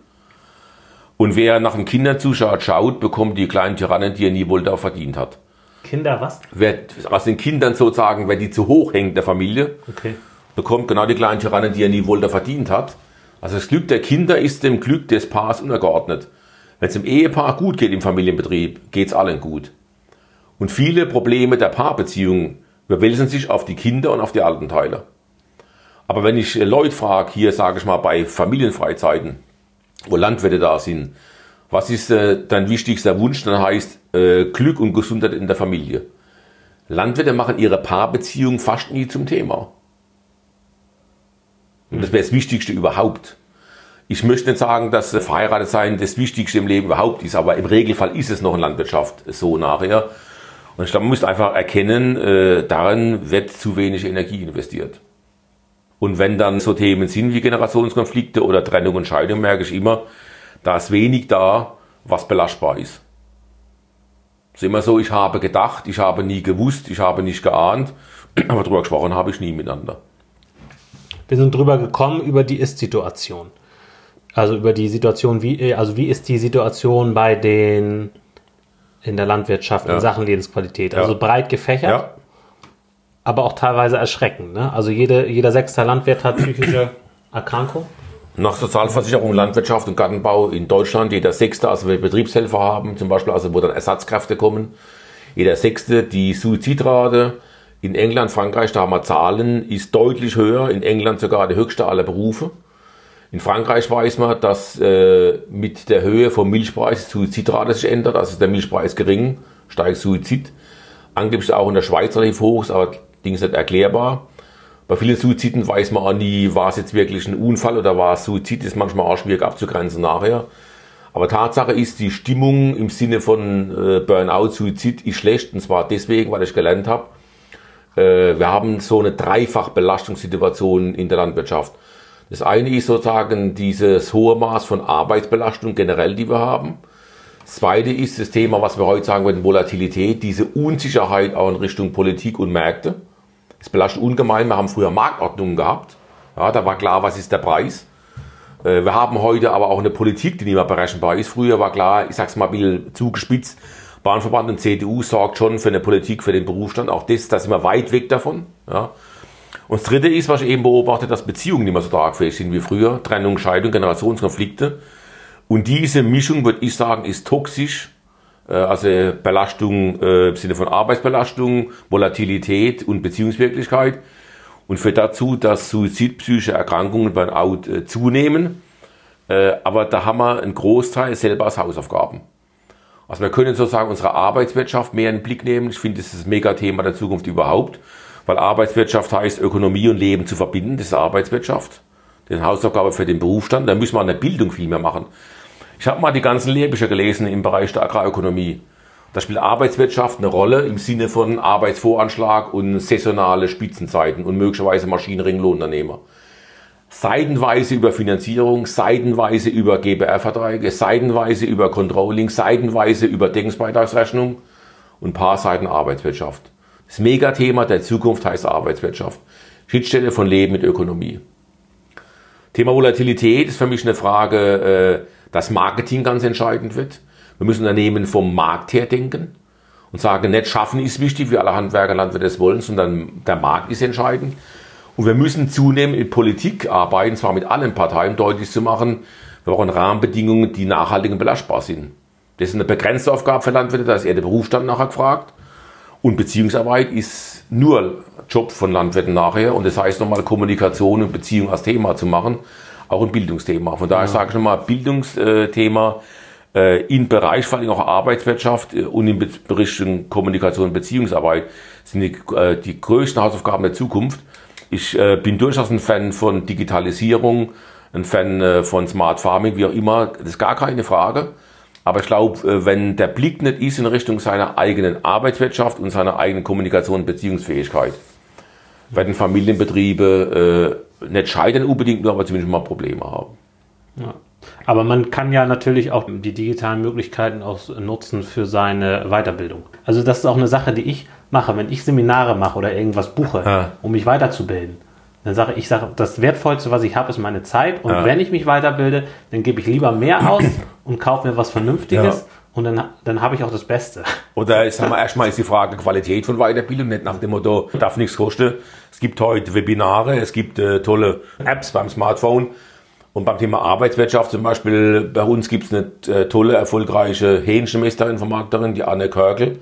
Und wer nach den Kindern zuschaut, schaut, bekommt die kleinen Tyrannen, die er nie wollte, auch verdient hat. Kinder was? Wer aus den Kindern sozusagen, wer die zu hoch hängt der Familie, Okay. Bekommt genau die kleinen Tyrannen, die er nie wollte, verdient hat. Also das Glück der Kinder ist dem Glück des Paars untergeordnet. Wenn es dem Ehepaar gut geht im Familienbetrieb, geht es allen gut. Und viele Probleme der Paarbeziehung überwälzen sich auf die Kinder und auf die alten Teile. Aber wenn ich Leute frage, hier sage ich mal bei Familienfreizeiten, wo Landwirte da sind, was ist äh, dein wichtigster Wunsch? Dann heißt äh, Glück und Gesundheit in der Familie. Landwirte machen ihre Paarbeziehung fast nie zum Thema. Und das wäre das Wichtigste überhaupt. Ich möchte nicht sagen, dass verheiratet sein das Wichtigste im Leben überhaupt ist, aber im Regelfall ist es noch in Landwirtschaft so nachher. Und ich glaube, man muss einfach erkennen, äh, darin wird zu wenig Energie investiert. Und wenn dann so Themen sind wie Generationskonflikte oder Trennung und Scheidung, merke ich immer, da ist wenig da, was belastbar ist. Es ist immer so, ich habe gedacht, ich habe nie gewusst, ich habe nicht geahnt, [clears throat] aber darüber gesprochen habe ich nie miteinander. Wir sind drüber gekommen über die Ist-Situation. Also über die Situation, wie, also wie ist die Situation bei den in der Landwirtschaft Ja. in Sachen Lebensqualität? Ja. Also breit gefächert, Ja, aber auch teilweise erschreckend. Ne? Also jede, jeder sechste Landwirt hat psychische [clears throat] Erkrankung. Nach Sozialversicherung, Landwirtschaft und Gartenbau in Deutschland, jeder Sechste, also wir Betriebshelfer haben, zum Beispiel, also wo dann Ersatzkräfte kommen, jeder Sechste, die Suizidrate in England, Frankreich, da haben wir Zahlen, ist deutlich höher, in England sogar die höchste aller Berufe. In Frankreich weiß man, dass äh, mit der Höhe vom Milchpreis Suizidrate sich ändert, also ist der Milchpreis gering, steigt Suizid. Angeblich auch in der Schweiz relativ hoch, ist aber Dings nicht erklärbar. Bei vielen Suiziden weiß man auch nie, war es jetzt wirklich ein Unfall oder war es Suizid, ist manchmal auch schwierig abzugrenzen nachher. Aber Tatsache ist, die Stimmung im Sinne von äh, Burnout, Suizid ist schlecht und zwar deswegen, weil ich gelernt habe, wir haben so eine Dreifach-Belastungssituation in der Landwirtschaft. Das eine ist sozusagen dieses hohe Maß von Arbeitsbelastung generell, die wir haben. Das zweite ist das Thema, was wir heute sagen würden, Volatilität, diese Unsicherheit auch in Richtung Politik und Märkte. Das belastet ungemein. Wir haben früher Marktordnungen gehabt. Ja, da war klar, was ist der Preis. Äh, Wir haben heute aber auch eine Politik, die nicht mehr berechenbar ist. Früher war klar, ich sag's mal ein bisschen zugespitzt, Bahnverband und CDU sorgt schon für eine Politik für den Berufsstand. Auch das, da sind wir weit weg davon. Ja. Und das Dritte ist, was ich eben beobachte, dass Beziehungen nicht mehr so tragfähig sind wie früher. Trennung, Scheidung, Generationskonflikte. Und diese Mischung, würde ich sagen, ist toxisch. Äh, Also Belastung äh, im Sinne von Arbeitsbelastung, Volatilität und Beziehungswirklichkeit. Und führt dazu, dass suizidpsychische Erkrankungen Burnout äh, zunehmen. Aber da haben wir einen Großteil selber als Hausaufgaben. Also wir können sozusagen unsere Arbeitswirtschaft mehr in den Blick nehmen. Ich finde, das ist das Megathema der Zukunft überhaupt, weil Arbeitswirtschaft heißt, Ökonomie und Leben zu verbinden. Das ist Arbeitswirtschaft. Eine Hausaufgabe für den Berufsstand. Da müssen wir an der Bildung viel mehr machen. Ich habe mal die ganzen Lehrbücher gelesen im Bereich der Agrarökonomie. Da spielt Arbeitswirtschaft eine Rolle im Sinne von Arbeitsvoranschlag und saisonale Spitzenzeiten und möglicherweise Maschinenring Seitenweise über Finanzierung, seitenweise über GBR-Verträge, seitenweise über Controlling, seitenweise über Deckungsbeitragsrechnung und ein paar Seiten Arbeitswirtschaft. Das Megathema der Zukunft heißt Arbeitswirtschaft. Schnittstelle von Leben mit Ökonomie. Thema Volatilität ist für mich eine Frage, äh, dass Marketing ganz entscheidend wird. Wir müssen Unternehmen vom Markt her denken und sagen, nicht schaffen ist wichtig, wie alle Handwerker, Landwirte es wollen, sondern der Markt ist entscheidend. Und wir müssen zunehmend in Politik arbeiten, zwar mit allen Parteien, deutlich zu machen, wir brauchen Rahmenbedingungen, die nachhaltig und belastbar sind. Das ist eine begrenzte Aufgabe für Landwirte, da ist eher der Berufsstand nachher gefragt. Und Beziehungsarbeit ist nur Job von Landwirten nachher. Und das heißt nochmal Kommunikation und Beziehung als Thema zu machen, auch ein Bildungsthema. Von daher sage ich nochmal, Bildungsthema äh, in Bereich, vor allem auch Arbeitswirtschaft äh, und in Be- Richtung Kommunikation und Beziehungsarbeit sind die, äh, die größten Hausaufgaben der Zukunft. Ich äh, bin durchaus ein Fan von Digitalisierung, ein Fan äh, von Smart Farming, wie auch immer. Das ist gar keine Frage. Aber ich glaube, äh, wenn der Blick nicht ist in Richtung seiner eigenen Arbeitswirtschaft und seiner eigenen Kommunikation und Beziehungsfähigkeit, werden Familienbetriebe äh, nicht scheitern unbedingt, nur aber zumindest mal Probleme haben. Ja. Aber man kann ja natürlich auch die digitalen Möglichkeiten auch nutzen für seine Weiterbildung. Also das ist auch eine Sache, die ich mache, wenn ich Seminare mache oder irgendwas buche, Ja. um mich weiterzubilden. Dann sage ich, ich sage, das Wertvollste, was ich habe, ist meine Zeit. Und Ja. wenn ich mich weiterbilde, dann gebe ich lieber mehr [clears throat] aus und kaufe mir was Vernünftiges. Ja. Und dann, dann habe ich auch das Beste. Oder ist haben wir erstmal ist die Frage Qualität von Weiterbildung, nicht nach dem Motto, darf nichts kosten. Es gibt heute Webinare, es gibt äh, tolle Apps beim Smartphone. Und beim Thema Arbeitswirtschaft zum Beispiel, bei uns gibt es eine äh, tolle, erfolgreiche Hähnchenmeisterin, Vermarkterin, die Anne Körkel.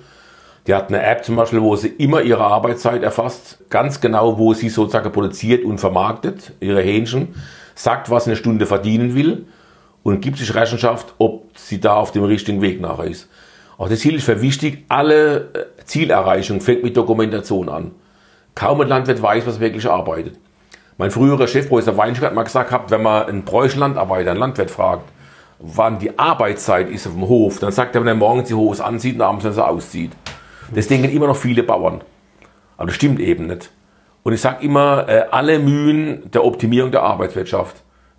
Die hat eine App zum Beispiel, wo sie immer ihre Arbeitszeit erfasst, ganz genau, wo sie sozusagen produziert und vermarktet, ihre Hähnchen, sagt, was sie eine Stunde verdienen will und gibt sich Rechenschaft, ob sie da auf dem richtigen Weg nachher ist. Auch das Ziel ist für wichtig, alle äh, Zielerreichung fängt mit Dokumentation an. Kaum ein Landwirt weiß, was wirklich arbeitet. Mein früherer Chef, Professor Weinschke, hat mal gesagt, gehabt, wenn man einen preußischen Landarbeiter, einen Landwirt fragt, wann die Arbeitszeit ist auf dem Hof, dann sagt er, wenn er morgens die Hose anzieht und abends, wenn er auszieht. Das denken immer noch viele Bauern. Aber das stimmt eben nicht. Und ich sage immer, äh, alle Mühen der Optimierung der Arbeitswirtschaft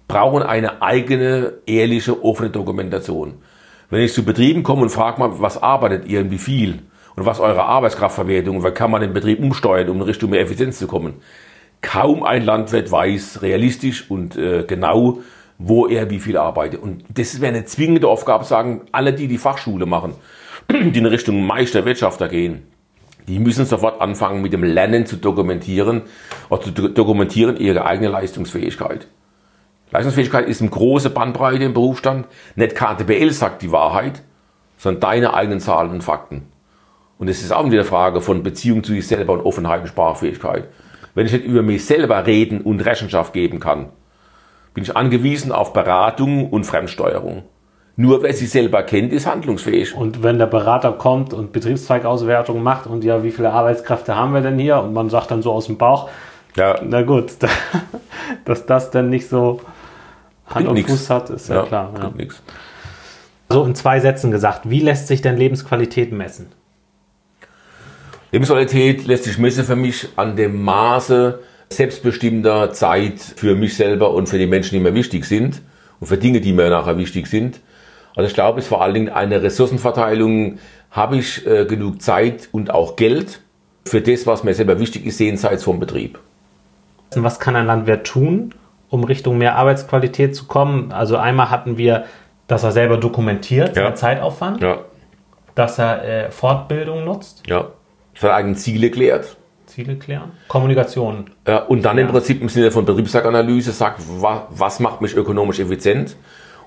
brauchen eine eigene, ehrliche, offene Dokumentation. Wenn ich zu Betrieben komme und frage mal, was arbeitet ihr und wie viel und was eure Arbeitskraftverwertung, wie kann man den Betrieb umsteuern, um in Richtung mehr Effizienz zu kommen, kaum ein Landwirt weiß realistisch und äh, genau, wo er wie viel arbeitet. Und das wäre eine zwingende Aufgabe, sagen alle, die die Fachschule machen, [clears throat] die in Richtung Meister Wirtschafter gehen. Die müssen sofort anfangen, mit dem Lernen zu dokumentieren, oder zu do- dokumentieren ihre eigene Leistungsfähigkeit. Leistungsfähigkeit ist eine große Bandbreite im Berufsstand. Nicht KTBL sagt die Wahrheit, sondern deine eigenen Zahlen und Fakten. Und es ist auch wieder eine Frage von Beziehung zu sich selber und Offenheit und Sprachfähigkeit. Wenn ich nicht über mich selber reden und Rechenschaft geben kann, bin ich angewiesen auf Beratung und Fremdsteuerung. Nur wer sich selber kennt, ist handlungsfähig. Und wenn der Berater kommt und Betriebszweigauswertung macht und ja, wie viele Arbeitskräfte haben wir denn hier? Und man sagt dann so aus dem Bauch, Ja, na gut, [laughs] dass das dann nicht so Hand Bringt und nix. Fuß hat, ist ja, klar. Ja. bringt nix. So in zwei Sätzen gesagt, wie lässt sich denn Lebensqualität messen? Lebensqualität lässt sich messen für mich an dem Maße selbstbestimmter Zeit für mich selber und für die Menschen, die mir wichtig sind und für Dinge, die mir nachher wichtig sind. Also ich glaube, es ist vor allen Dingen eine Ressourcenverteilung. Habe ich äh, genug Zeit und auch Geld für das, was mir selber wichtig ist, jenseits vom Betrieb? Was kann ein Landwirt tun, um Richtung mehr Arbeitsqualität zu kommen? Also einmal hatten wir, dass er selber dokumentiert, Ja. seinen Zeitaufwand, Ja, dass er äh, Fortbildung nutzt, ja. Seine eigenen Ziele klärt. Ziele klären, Kommunikation. Ja, und dann im Prinzip im Sinne von Betriebswerkanalyse sagt, was, was macht mich ökonomisch effizient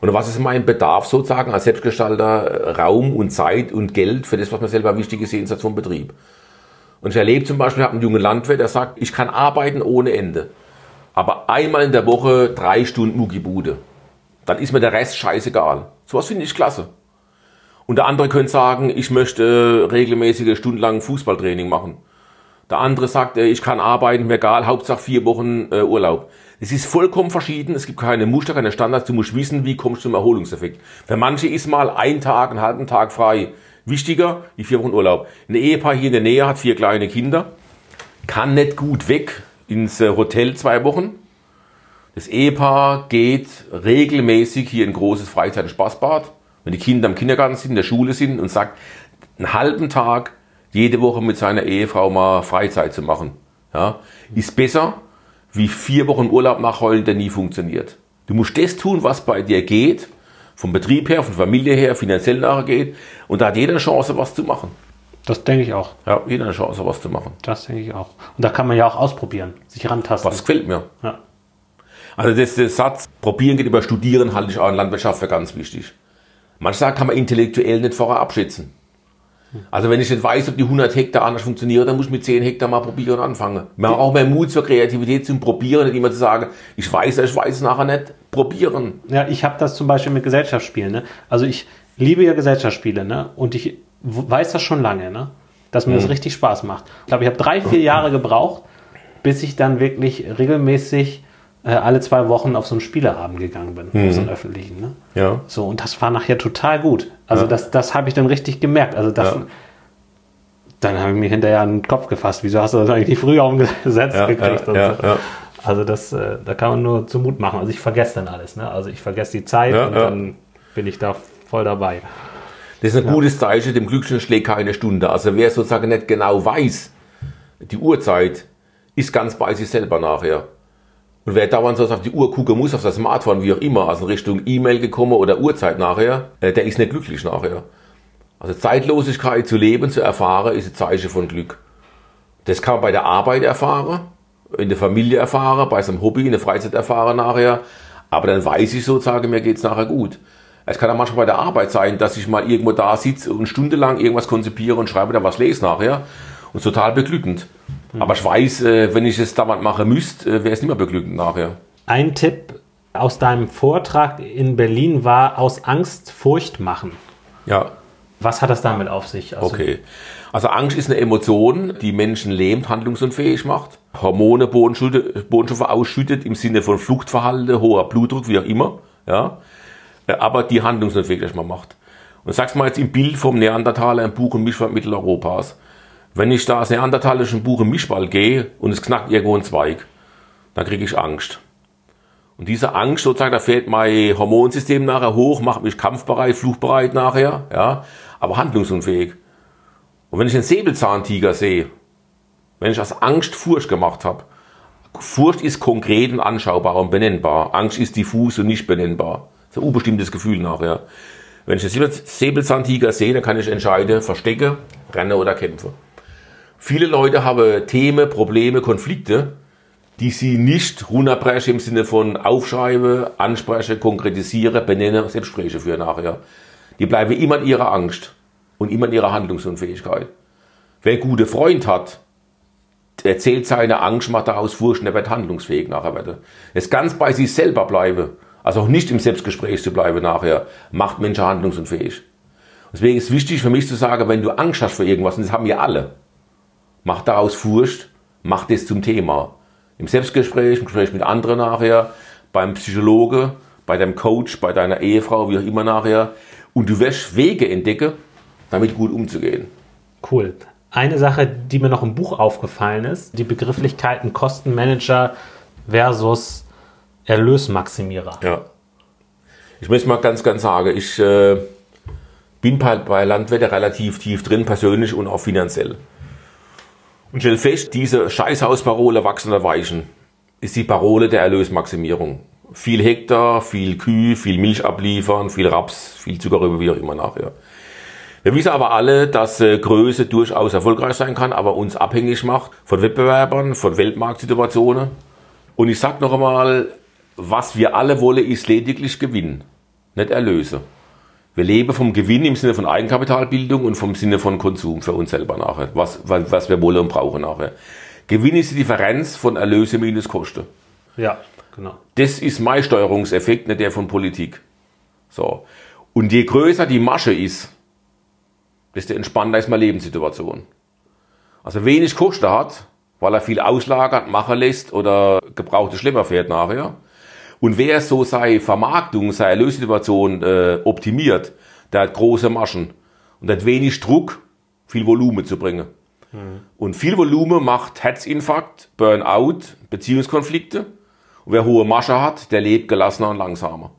und was ist mein Bedarf sozusagen als Selbstgestalter, äh, Raum und Zeit und Geld für das, was mir selber wichtig ist, jenseits vom Betrieb. Und ich erlebe zum Beispiel, ich habe einen jungen Landwirt, der sagt, ich kann arbeiten ohne Ende, aber einmal in der Woche drei Stunden Muckibude. Dann ist mir der Rest scheißegal. Sowas finde ich klasse. Und der andere könnte sagen, ich möchte äh, regelmäßige stundenlang Fußballtraining machen. Der andere sagt, äh, ich kann arbeiten, mir egal, Hauptsache vier Wochen äh, Urlaub. Es ist vollkommen verschieden, es gibt keine Muster, keine Standards, du musst wissen, wie kommst du zum Erholungseffekt. Für manche ist mal ein Tag, einen halben Tag frei wichtiger, wie vier Wochen Urlaub. Ein Ehepaar hier in der Nähe hat vier kleine Kinder, kann nicht gut weg ins Hotel zwei Wochen. Das Ehepaar geht regelmäßig hier in ein großes Freizeit- und Spaßbad, wenn die Kinder im Kindergarten sind, in der Schule sind und sagt, einen halben Tag jede Woche mit seiner Ehefrau mal Freizeit zu machen. Ja, ist besser wie vier Wochen Urlaub nachholen, der nie funktioniert. Du musst das tun, was bei dir geht, vom Betrieb her, von Familie her, finanziell nachher geht. Und da hat jeder eine Chance, was zu machen. Das denke ich auch. Ja, jeder eine Chance, was zu machen. Das denke ich auch. Und da kann man ja auch ausprobieren, sich rantasten. Was gefällt mir? Ja. Also das, der Satz, probieren geht über studieren, halte ich auch in Landwirtschaft für ganz wichtig. Manchmal kann man intellektuell nicht vorher abschätzen. Also wenn ich nicht weiß, ob die 100 Hektar anders funktionieren, dann muss ich mit 10 Hektar mal probieren und anfangen. Man braucht auch mehr Mut zur Kreativität zum Probieren, nicht immer zu sagen, ich weiß, ich weiß es nachher nicht. Probieren. Ja, ich habe das zum Beispiel mit Gesellschaftsspielen. Ne? Also ich liebe ja Gesellschaftsspiele ne? und ich weiß das schon lange, ne? dass mir das richtig Spaß macht. Ich glaube, ich habe drei, vier Jahre gebraucht, bis ich dann wirklich regelmäßig äh, alle zwei Wochen auf so einen Spieleabend gegangen bin, auf so einen öffentlichen. Ne? Ja. So, und das war nachher total gut. Also Ja. das, das habe ich dann richtig gemerkt. Also das, Ja. dann habe ich mir hinterher einen Kopf gefasst. Wieso hast du das eigentlich nicht früher umgesetzt Ja, gekriegt? so. Also das, äh, da kann man nur zu Mut machen. Also ich vergesse dann alles. Ne? Also ich vergesse die Zeit und dann bin ich da voll dabei. Das ist ein gutes Zeichen, dem Glücklichen schlägt keine Stunde. Also wer sozusagen nicht genau weiß, die Uhrzeit, ist ganz bei sich selber nachher. Und wer dauernd so auf die Uhr gucken muss, auf das Smartphone, wie auch immer, also in Richtung E-Mail gekommen oder Uhrzeit nachher, äh, der ist nicht glücklich nachher. Also Zeitlosigkeit zu leben, zu erfahren, ist ein Zeichen von Glück. Das kann man bei der Arbeit erfahren, in der Familie erfahren, bei seinem Hobby, in der Freizeit erfahren nachher. Aber dann weiß ich sozusagen, mir geht's nachher gut. Es kann auch manchmal bei der Arbeit sein, dass ich mal irgendwo da sitze und stundenlang irgendwas konzipiere und schreibe dann was lese nachher. Und total beglückend. Aber ich weiß, äh, wenn ich es dauernd machen müsste, äh, wäre es nicht mehr beglückend nachher. Ein Tipp aus deinem Vortrag in Berlin war aus Angst Furcht machen. Ja, Was hat das damit auf sich? Also, okay. Also Angst ist eine Emotion, die Menschen lähmt, handlungsunfähig macht. Hormone, Bodenstoffe ausschüttet im Sinne von Fluchtverhalten, hoher Blutdruck, wie auch immer. Ja. Äh, Aber die handlungsunfähig erstmal macht. Und sag's mal jetzt im Bild vom Neandertaler im Buch- und Mischwald Mitteleuropas. Wenn ich da als Neandertaler im Buch- und Mischwald gehe und es knackt irgendwo ein Zweig, dann kriege ich Angst. Und diese Angst, sozusagen, da fällt mein Hormonsystem nachher hoch, macht mich kampfbereit, fluchbereit nachher, ja, aber handlungsunfähig. Und wenn ich einen Säbelzahntiger sehe, wenn ich aus Angst Furcht gemacht habe, Furcht ist konkret und anschaubar und benennbar. Angst ist diffus und nicht benennbar. Das ist ein unbestimmtes Gefühl nachher. Wenn ich einen Säbelzahntiger sehe, dann kann ich entscheiden, verstecke, renne oder kämpfe. Viele Leute haben Themen, Probleme, Konflikte, die sie nicht runterbrechen im Sinne von aufschreiben, ansprechen, konkretisieren, benennen, Selbstspreche für nachher. Die bleiben immer in ihrer Angst und immer in ihrer Handlungsunfähigkeit. Wer einen guten Freund hat, erzählt seine Angst, macht daraus Furcht und er wird handlungsfähig nachher. Werden. Es ganz bei sich selber bleiben, also auch nicht im Selbstgespräch zu bleiben nachher, macht Menschen handlungsunfähig. Deswegen ist wichtig für mich zu sagen, wenn du Angst hast vor irgendwas, und das haben wir alle, mach daraus Furcht, mach das zum Thema. Im Selbstgespräch, im Gespräch mit anderen nachher, beim Psychologe, bei deinem Coach, bei deiner Ehefrau, wie auch immer nachher. Und du wirst Wege entdecken, damit gut umzugehen. Cool. Eine Sache, die mir noch im Buch aufgefallen ist, die Begrifflichkeiten Kostenmanager versus Erlösmaximierer. Ja. Ich möchte mal ganz, ganz sagen, ich äh, bin bei, bei Landwirten relativ tief drin, persönlich und auch finanziell. Und stelle fest, diese Scheißhausparole wachsen oder weichen ist die Parole der Erlösmaximierung. Viel Hektar, viel Kühe, viel Milch abliefern, viel Raps, viel Zuckerrübe, wie auch immer nachher. Wir wissen aber alle, dass äh, Größe durchaus erfolgreich sein kann, aber uns abhängig macht von Wettbewerbern, von Weltmarktsituationen. Und ich sag noch einmal, was wir alle wollen, ist lediglich Gewinn, nicht Erlöse. Wir leben vom Gewinn im Sinne von Eigenkapitalbildung und vom Sinne von Konsum für uns selber nachher, was, was, wir wollen und brauchen nachher. Gewinn ist die Differenz von Erlöse minus Kosten. Ja, genau. Das ist mein Steuerungseffekt, nicht der von Politik. So. Und je größer die Masche ist, desto entspannter ist meine Lebenssituation. Also wenig Kosten hat, weil er viel auslagert, machen lässt oder gebrauchte Schlepper fährt nachher. Und wer so seine Vermarktung, seine Erlössituation äh, optimiert, der hat große Maschen und hat wenig Druck, viel Volumen zu bringen. Und viel Volumen macht Herzinfarkt, Burnout, Beziehungskonflikte. Und wer hohe Masche hat, der lebt gelassener und langsamer.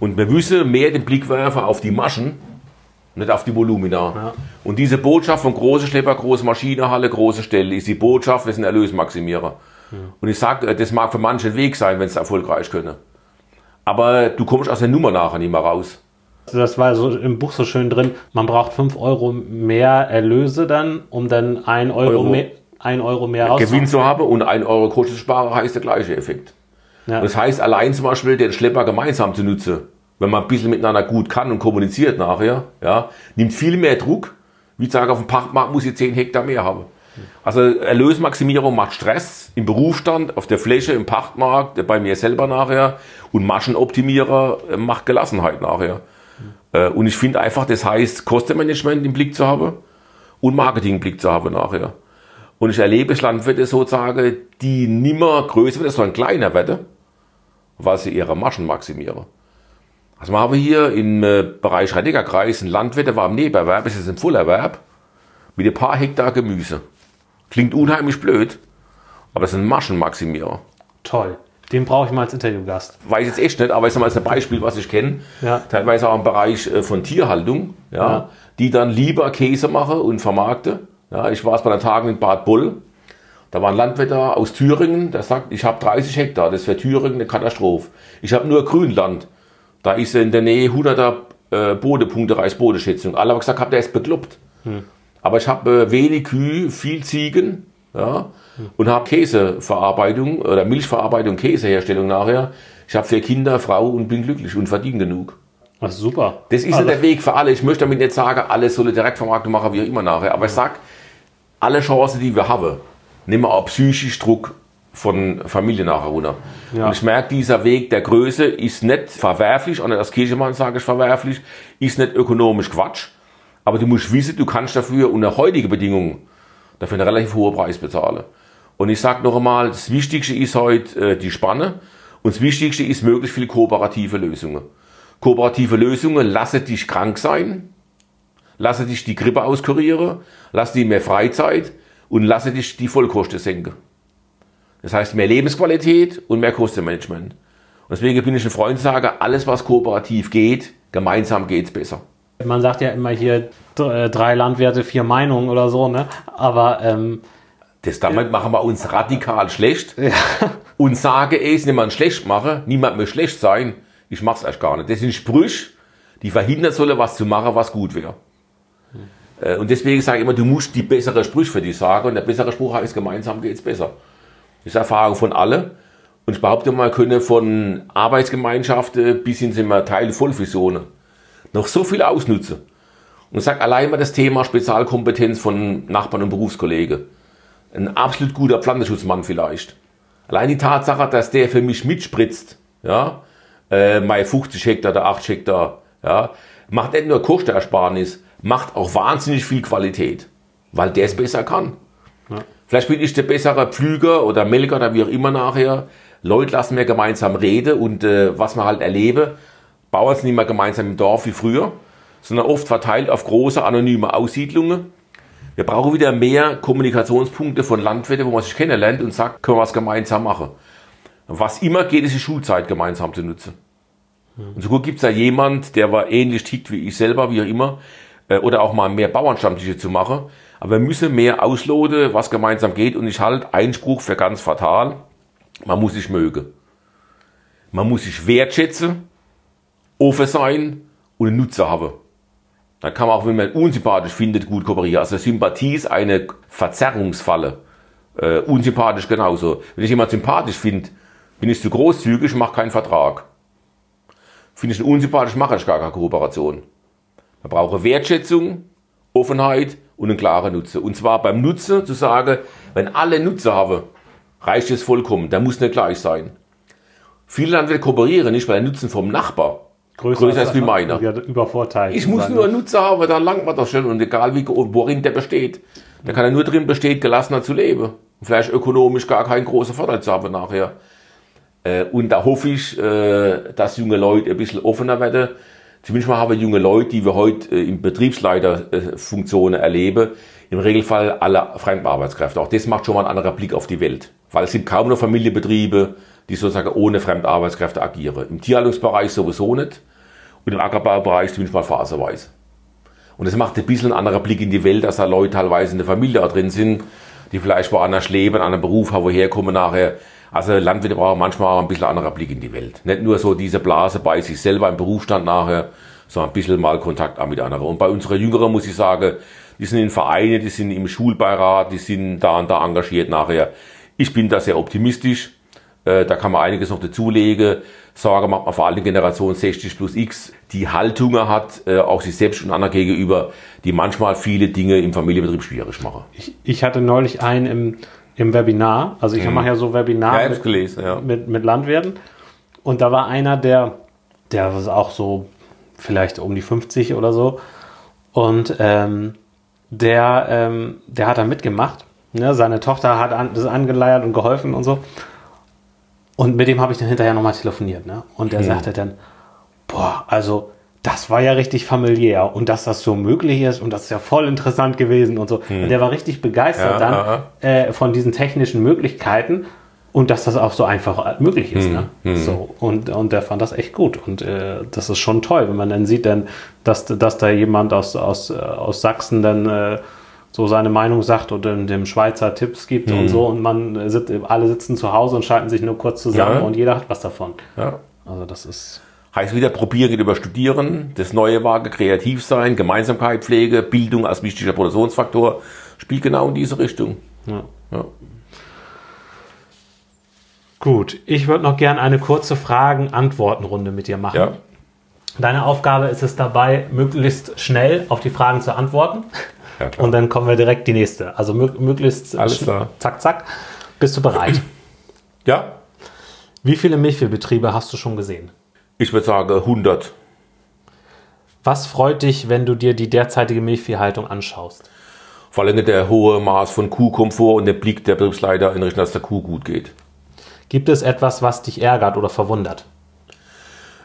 Und wir müssen mehr den Blick werfen auf die Maschen, nicht auf die Volumina. Ja. Und diese Botschaft von große Schlepper, große Maschinenhalle, große Stelle ist die Botschaft, wir sind Erlösmaximierer. Und ich sage, das mag für manche ein Weg sein, wenn es erfolgreich können. Aber du kommst aus der Nummer nachher nicht mehr raus. Also Das war so im Buch so schön drin. Man braucht 5 Euro mehr Erlöse dann, um dann 1 Euro, Euro. mehr, 1 Euro mehr Gewinn zu haben und 1 Euro Kosten zu sparen, heißt der gleiche Effekt. Ja. Das heißt, allein zum Beispiel den Schlepper gemeinsam zu nutzen, wenn man ein bisschen miteinander gut kann und kommuniziert nachher, ja, nimmt viel mehr Druck, wie zu sagen, auf dem Pachtmarkt muss ich 10 Hektar mehr haben. Also Erlösmaximierung macht Stress im Berufsstand, auf der Fläche, im Pachtmarkt, bei mir selber nachher und Maschenoptimierer äh, macht Gelassenheit nachher. Äh, Und ich finde einfach, das heißt, Kostenmanagement im Blick zu haben und Marketing im Blick zu haben nachher. Und ich erlebe Landwirte sozusagen, die nimmer größer werden, sondern kleiner werden, weil sie ihre Maschen maximieren. Also wir haben hier im äh, Bereich Rhein-Neckar-Kreis einen Landwirt, der war im Nebenerwerb, ist jetzt im Fullerwerb, mit ein paar Hektar Gemüse. Klingt unheimlich blöd, aber das sind Maschenmaximierer. Toll. Den brauche ich mal als Interviewgast. Weiß jetzt echt nicht, aber ich sage mal, ist ein Beispiel, was ich kenne. Ja. Teilweise auch im Bereich äh, von Tierhaltung, ja, Ja. die dann lieber Käse mache und vermarkte. Ja, ich war es bei einer Tagung in Bad Boll. Da war ein Landwirt da aus Thüringen, der sagt, ich habe 30 Hektar, das ist für Thüringen eine Katastrophe. Ich habe nur Grünland. Da ist in der Nähe 100er äh, Bodepunkte Reichsbodeschätzung. Alle haben gesagt, habt ihr ist bekloppt. Aber ich habe äh, wenig Kühe, viel Ziegen ja, und habe Käseverarbeitung oder Milchverarbeitung, Käseherstellung nachher. Ich habe vier Kinder, Frau und bin glücklich und verdiene genug. Das ist super. Das ist Also, nicht der Weg für alle. Ich möchte damit nicht sagen, alles soll Direktvermarktung machen, wie auch immer nachher. Aber ich sag, alle Chancen, die wir haben, nehmen wir auch psychisch Druck von Familie nachher runter. Ja. Und ich merke, dieser Weg der Größe ist nicht verwerflich, und als Kirchemann sage ich verwerflich, ist nicht ökonomisch Quatsch. Aber du musst wissen, du kannst dafür unter heutigen Bedingungen dafür einen relativ hohen Preis bezahlen. Und ich sage noch einmal, das Wichtigste ist heute äh, die Spanne und das Wichtigste ist möglichst viele kooperative Lösungen. Kooperative Lösungen lassen dich krank sein, lasse dich die Grippe auskurieren, lasse dich mehr Freizeit und lasse dich die Vollkosten senken. Das heißt mehr Lebensqualität und mehr Kostenmanagement. Und deswegen bin ich ein Freund, sage, alles was kooperativ geht, gemeinsam geht's besser. Man sagt ja immer hier äh, drei Landwirte, vier Meinungen oder so, ne? Aber ähm, Das damit machen wir uns radikal schlecht und sage es, niemand schlecht mache, niemand mehr schlecht sein, ich mach's erst gar nicht. Das sind Sprüche, die verhindern sollen, was zu machen, was gut wäre. Äh, Und deswegen sage ich immer, du musst die bessere Sprüche für dich sagen und der bessere Spruch heißt, gemeinsam geht's besser. Das ist Erfahrung von alle. Und ich behaupte mal, können von Arbeitsgemeinschaften bis hin sind wir Teil Vollfusionen noch so viel ausnutzen. Und ich sage allein mal das Thema Spezialkompetenz von Nachbarn und Berufskollegen. Ein absolut guter Pflanzenschutzmann vielleicht. Allein die Tatsache, dass der für mich mitspritzt, ja, äh, mein 50 Hektar, der 8 Hektar, ja, macht nicht nur Kostenersparnis, macht auch wahnsinnig viel Qualität, weil der es besser kann. Vielleicht bin ich der bessere Pflüger oder Melker oder wie auch immer nachher. Leute lassen mir gemeinsam reden und äh, was man halt erlebe, Bauern sind nicht mehr gemeinsam im Dorf wie früher, sondern oft verteilt auf große anonyme Aussiedlungen. Wir brauchen wieder mehr Kommunikationspunkte von Landwirten, wo man sich kennenlernt und sagt, können wir was gemeinsam machen. Was immer geht, ist die Schulzeit gemeinsam zu nutzen. Und so gut gibt es ja jemand, der war ähnlich tickt wie ich selber, wie auch immer, äh, oder auch mal mehr Bauernstammtische zu machen. Aber wir müssen mehr ausloten, was gemeinsam geht. Und ich halte Einspruch für ganz fatal. Man muss sich mögen. Man muss sich wertschätzen, offen sein und einen Nutzer haben. Da kann man auch, wenn man unsympathisch findet, gut kooperieren. Also Sympathie ist eine Verzerrungsfalle. Äh, unsympathisch genauso. Wenn ich jemand sympathisch finde, bin ich zu großzügig, mache keinen Vertrag. Finde ich ihn unsympathisch, mache ich gar keine Kooperation. Man braucht Wertschätzung, Offenheit und einen klaren Nutzen. Und zwar beim Nutzen zu sagen, wenn alle Nutzer haben, reicht es vollkommen. Der muss nicht gleich sein. Viele Landwirte kooperieren nicht, weil der Nutzen vom Nachbar größer ist wie meiner. Übervorteilt. Ich muss nur einen Nutzer haben, dann langt man doch schon. Und egal wie, worin der besteht. Da kann er nur drin besteht, gelassener zu leben. Und vielleicht ökonomisch gar keinen großen Vorteil zu haben nachher. Äh, Und da hoffe ich, äh, dass junge Leute ein bisschen offener werden. Zumindest mal haben wir junge Leute, die wir heute äh, in Betriebsleiterfunktionen erleben, im Regelfall alle Fremdarbeitskräfte. Auch das macht schon mal ein anderer Blick auf die Welt. Weil es sind kaum noch Familienbetriebe, die sozusagen ohne Fremdarbeitskräfte agieren. Im Tierhaltungsbereich sowieso nicht und im Ackerbaubereich zumindest mal phasenweise. Und das macht ein bisschen ein anderer Blick in die Welt, dass da Leute teilweise in der Familie da drin sind, die vielleicht woanders leben, einen anderen Beruf haben, woher kommen nachher. Also Landwirte brauchen manchmal ein bisschen anderer Blick in die Welt. Nicht nur so diese Blase bei sich selber im Berufsstand nachher, sondern ein bisschen mal Kontakt auch mit anderen. Und bei unseren Jüngeren muss ich sagen, die sind in Vereinen, die sind im Schulbeirat, die sind da und da engagiert nachher. Ich bin da sehr optimistisch. Äh, Da kann man einiges noch dazulegen. Sorge macht man vor allem Generation 60 plus X, die Haltungen hat, äh, auch sich selbst und anderen gegenüber, die manchmal viele Dinge im Familienbetrieb schwierig machen. Ich, ich hatte neulich einen im, im Webinar. Also ich mache ja so Webinare. Ja, mit, gelesen, ja. mit, mit Landwirten. Und da war einer, der, der war auch so vielleicht um die 50 oder so. Und ähm, der, ähm, der hat da mitgemacht. Ne? Seine Tochter hat an, das angeleiert und geholfen und so. Und mit dem habe ich dann hinterher nochmal telefoniert. Ne? Und der sagte dann, boah, also das war ja richtig familiär und dass das so möglich ist und das ist ja voll interessant gewesen und so. Hm. Und der war richtig begeistert ja, dann äh, von diesen technischen Möglichkeiten und dass das auch so einfach möglich ist. Hm. Ne? Hm. So, und, und der fand das echt gut. Und äh, das ist schon toll, wenn man dann sieht, dann, dass, dass da jemand aus, aus, äh, aus Sachsen dann äh, so seine Meinung sagt oder dem Schweizer Tipps gibt und hm. so und man sitzt, alle sitzen zu Hause und schalten sich nur kurz zusammen ja. und jeder hat was davon. Ja. Also das ist Heißt wieder probieren über Studieren, das Neue wage, kreativ sein, Gemeinsamkeit, Pflege, Bildung als wichtiger Produktionsfaktor, spielt genau in diese Richtung. Ja. Ja. Gut, ich würde noch gern eine kurze Fragen-Antworten-Runde mit dir machen. Ja. Deine Aufgabe ist es dabei, möglichst schnell auf die Fragen zu antworten. Ja, klar. Und dann kommen wir direkt die nächste. Also möglichst Alles klar. zack, zack. Bist du bereit? [clears throat] Ja. Wie viele Milchviehbetriebe hast du schon gesehen? Ich würde sagen 100. Was freut dich, wenn du dir die derzeitige Milchviehhaltung anschaust? Vor allem der hohe Maß von Kuhkomfort und der Blick der Betriebsleiter in Richtung, dass der Kuh gut geht. Gibt es etwas, was dich ärgert oder verwundert?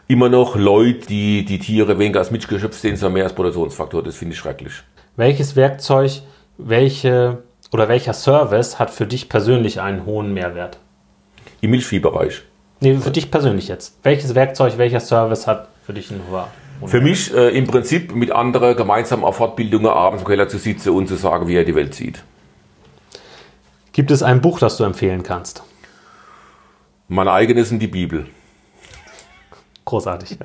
Immer noch Leute, die die Tiere weniger als Mitgeschöpf sehen, sondern mehr als Produktionsfaktor. Das finde ich schrecklich. Welches Werkzeug, welche oder welcher Service hat für dich persönlich einen hohen Mehrwert? Im Milchviehbereich. Nee, für dich persönlich jetzt. Welches Werkzeug, welcher Service hat für dich einen hohen Für mich äh, im Prinzip mit anderen gemeinsam auf Fortbildungen abends im Keller zu sitzen und zu sagen, wie er die Welt sieht. Gibt es ein Buch, das du empfehlen kannst? Mein eigenes in die Bibel. Großartig.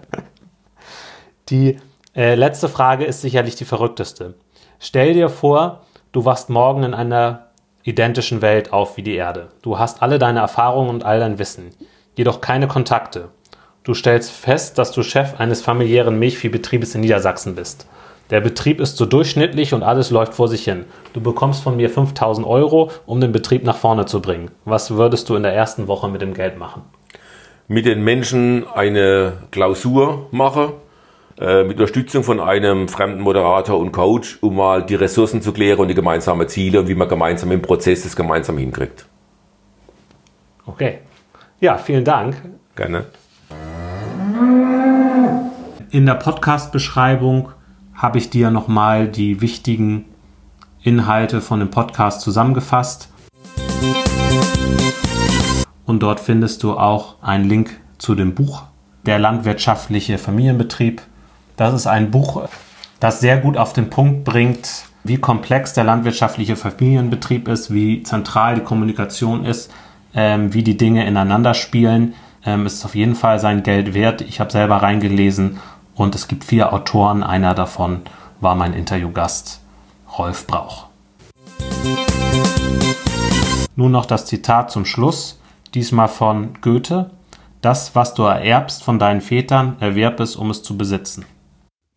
[laughs] Die äh, letzte Frage ist sicherlich die verrückteste. Stell dir vor, du wachst morgen in einer identischen Welt auf wie die Erde. Du hast alle deine Erfahrungen und all dein Wissen jedoch keine Kontakte. Du stellst fest, dass du Chef eines familiären Milchviehbetriebes in Niedersachsen bist. Der Betrieb ist so durchschnittlich und alles läuft vor sich hin. Du bekommst von mir 5000 Euro, um den Betrieb nach vorne zu bringen. Was würdest du in der ersten Woche mit dem Geld machen? Mit den Menschen eine Klausur machen, äh, mit Unterstützung von einem fremden Moderator und Coach, um mal die Ressourcen zu klären und die gemeinsamen Ziele und wie man gemeinsam im Prozess das gemeinsam hinkriegt. Okay. Ja, vielen Dank. Gerne. In der Podcast-Beschreibung habe ich dir nochmal die wichtigen Inhalte von dem Podcast zusammengefasst. Und dort findest du auch einen Link zu dem Buch Der landwirtschaftliche Familienbetrieb. Das ist ein Buch, das sehr gut auf den Punkt bringt, wie komplex der landwirtschaftliche Familienbetrieb ist, wie zentral die Kommunikation ist ähm, wie die Dinge ineinander spielen. Ähm, ist auf jeden Fall sein Geld wert. Ich habe selber reingelesen und es gibt vier Autoren. Einer davon war mein Interviewgast Rolf Brauch. Nun noch das Zitat zum Schluss, diesmal von Goethe. Das, was du ererbst von deinen Vätern, erwerb es, um es zu besitzen.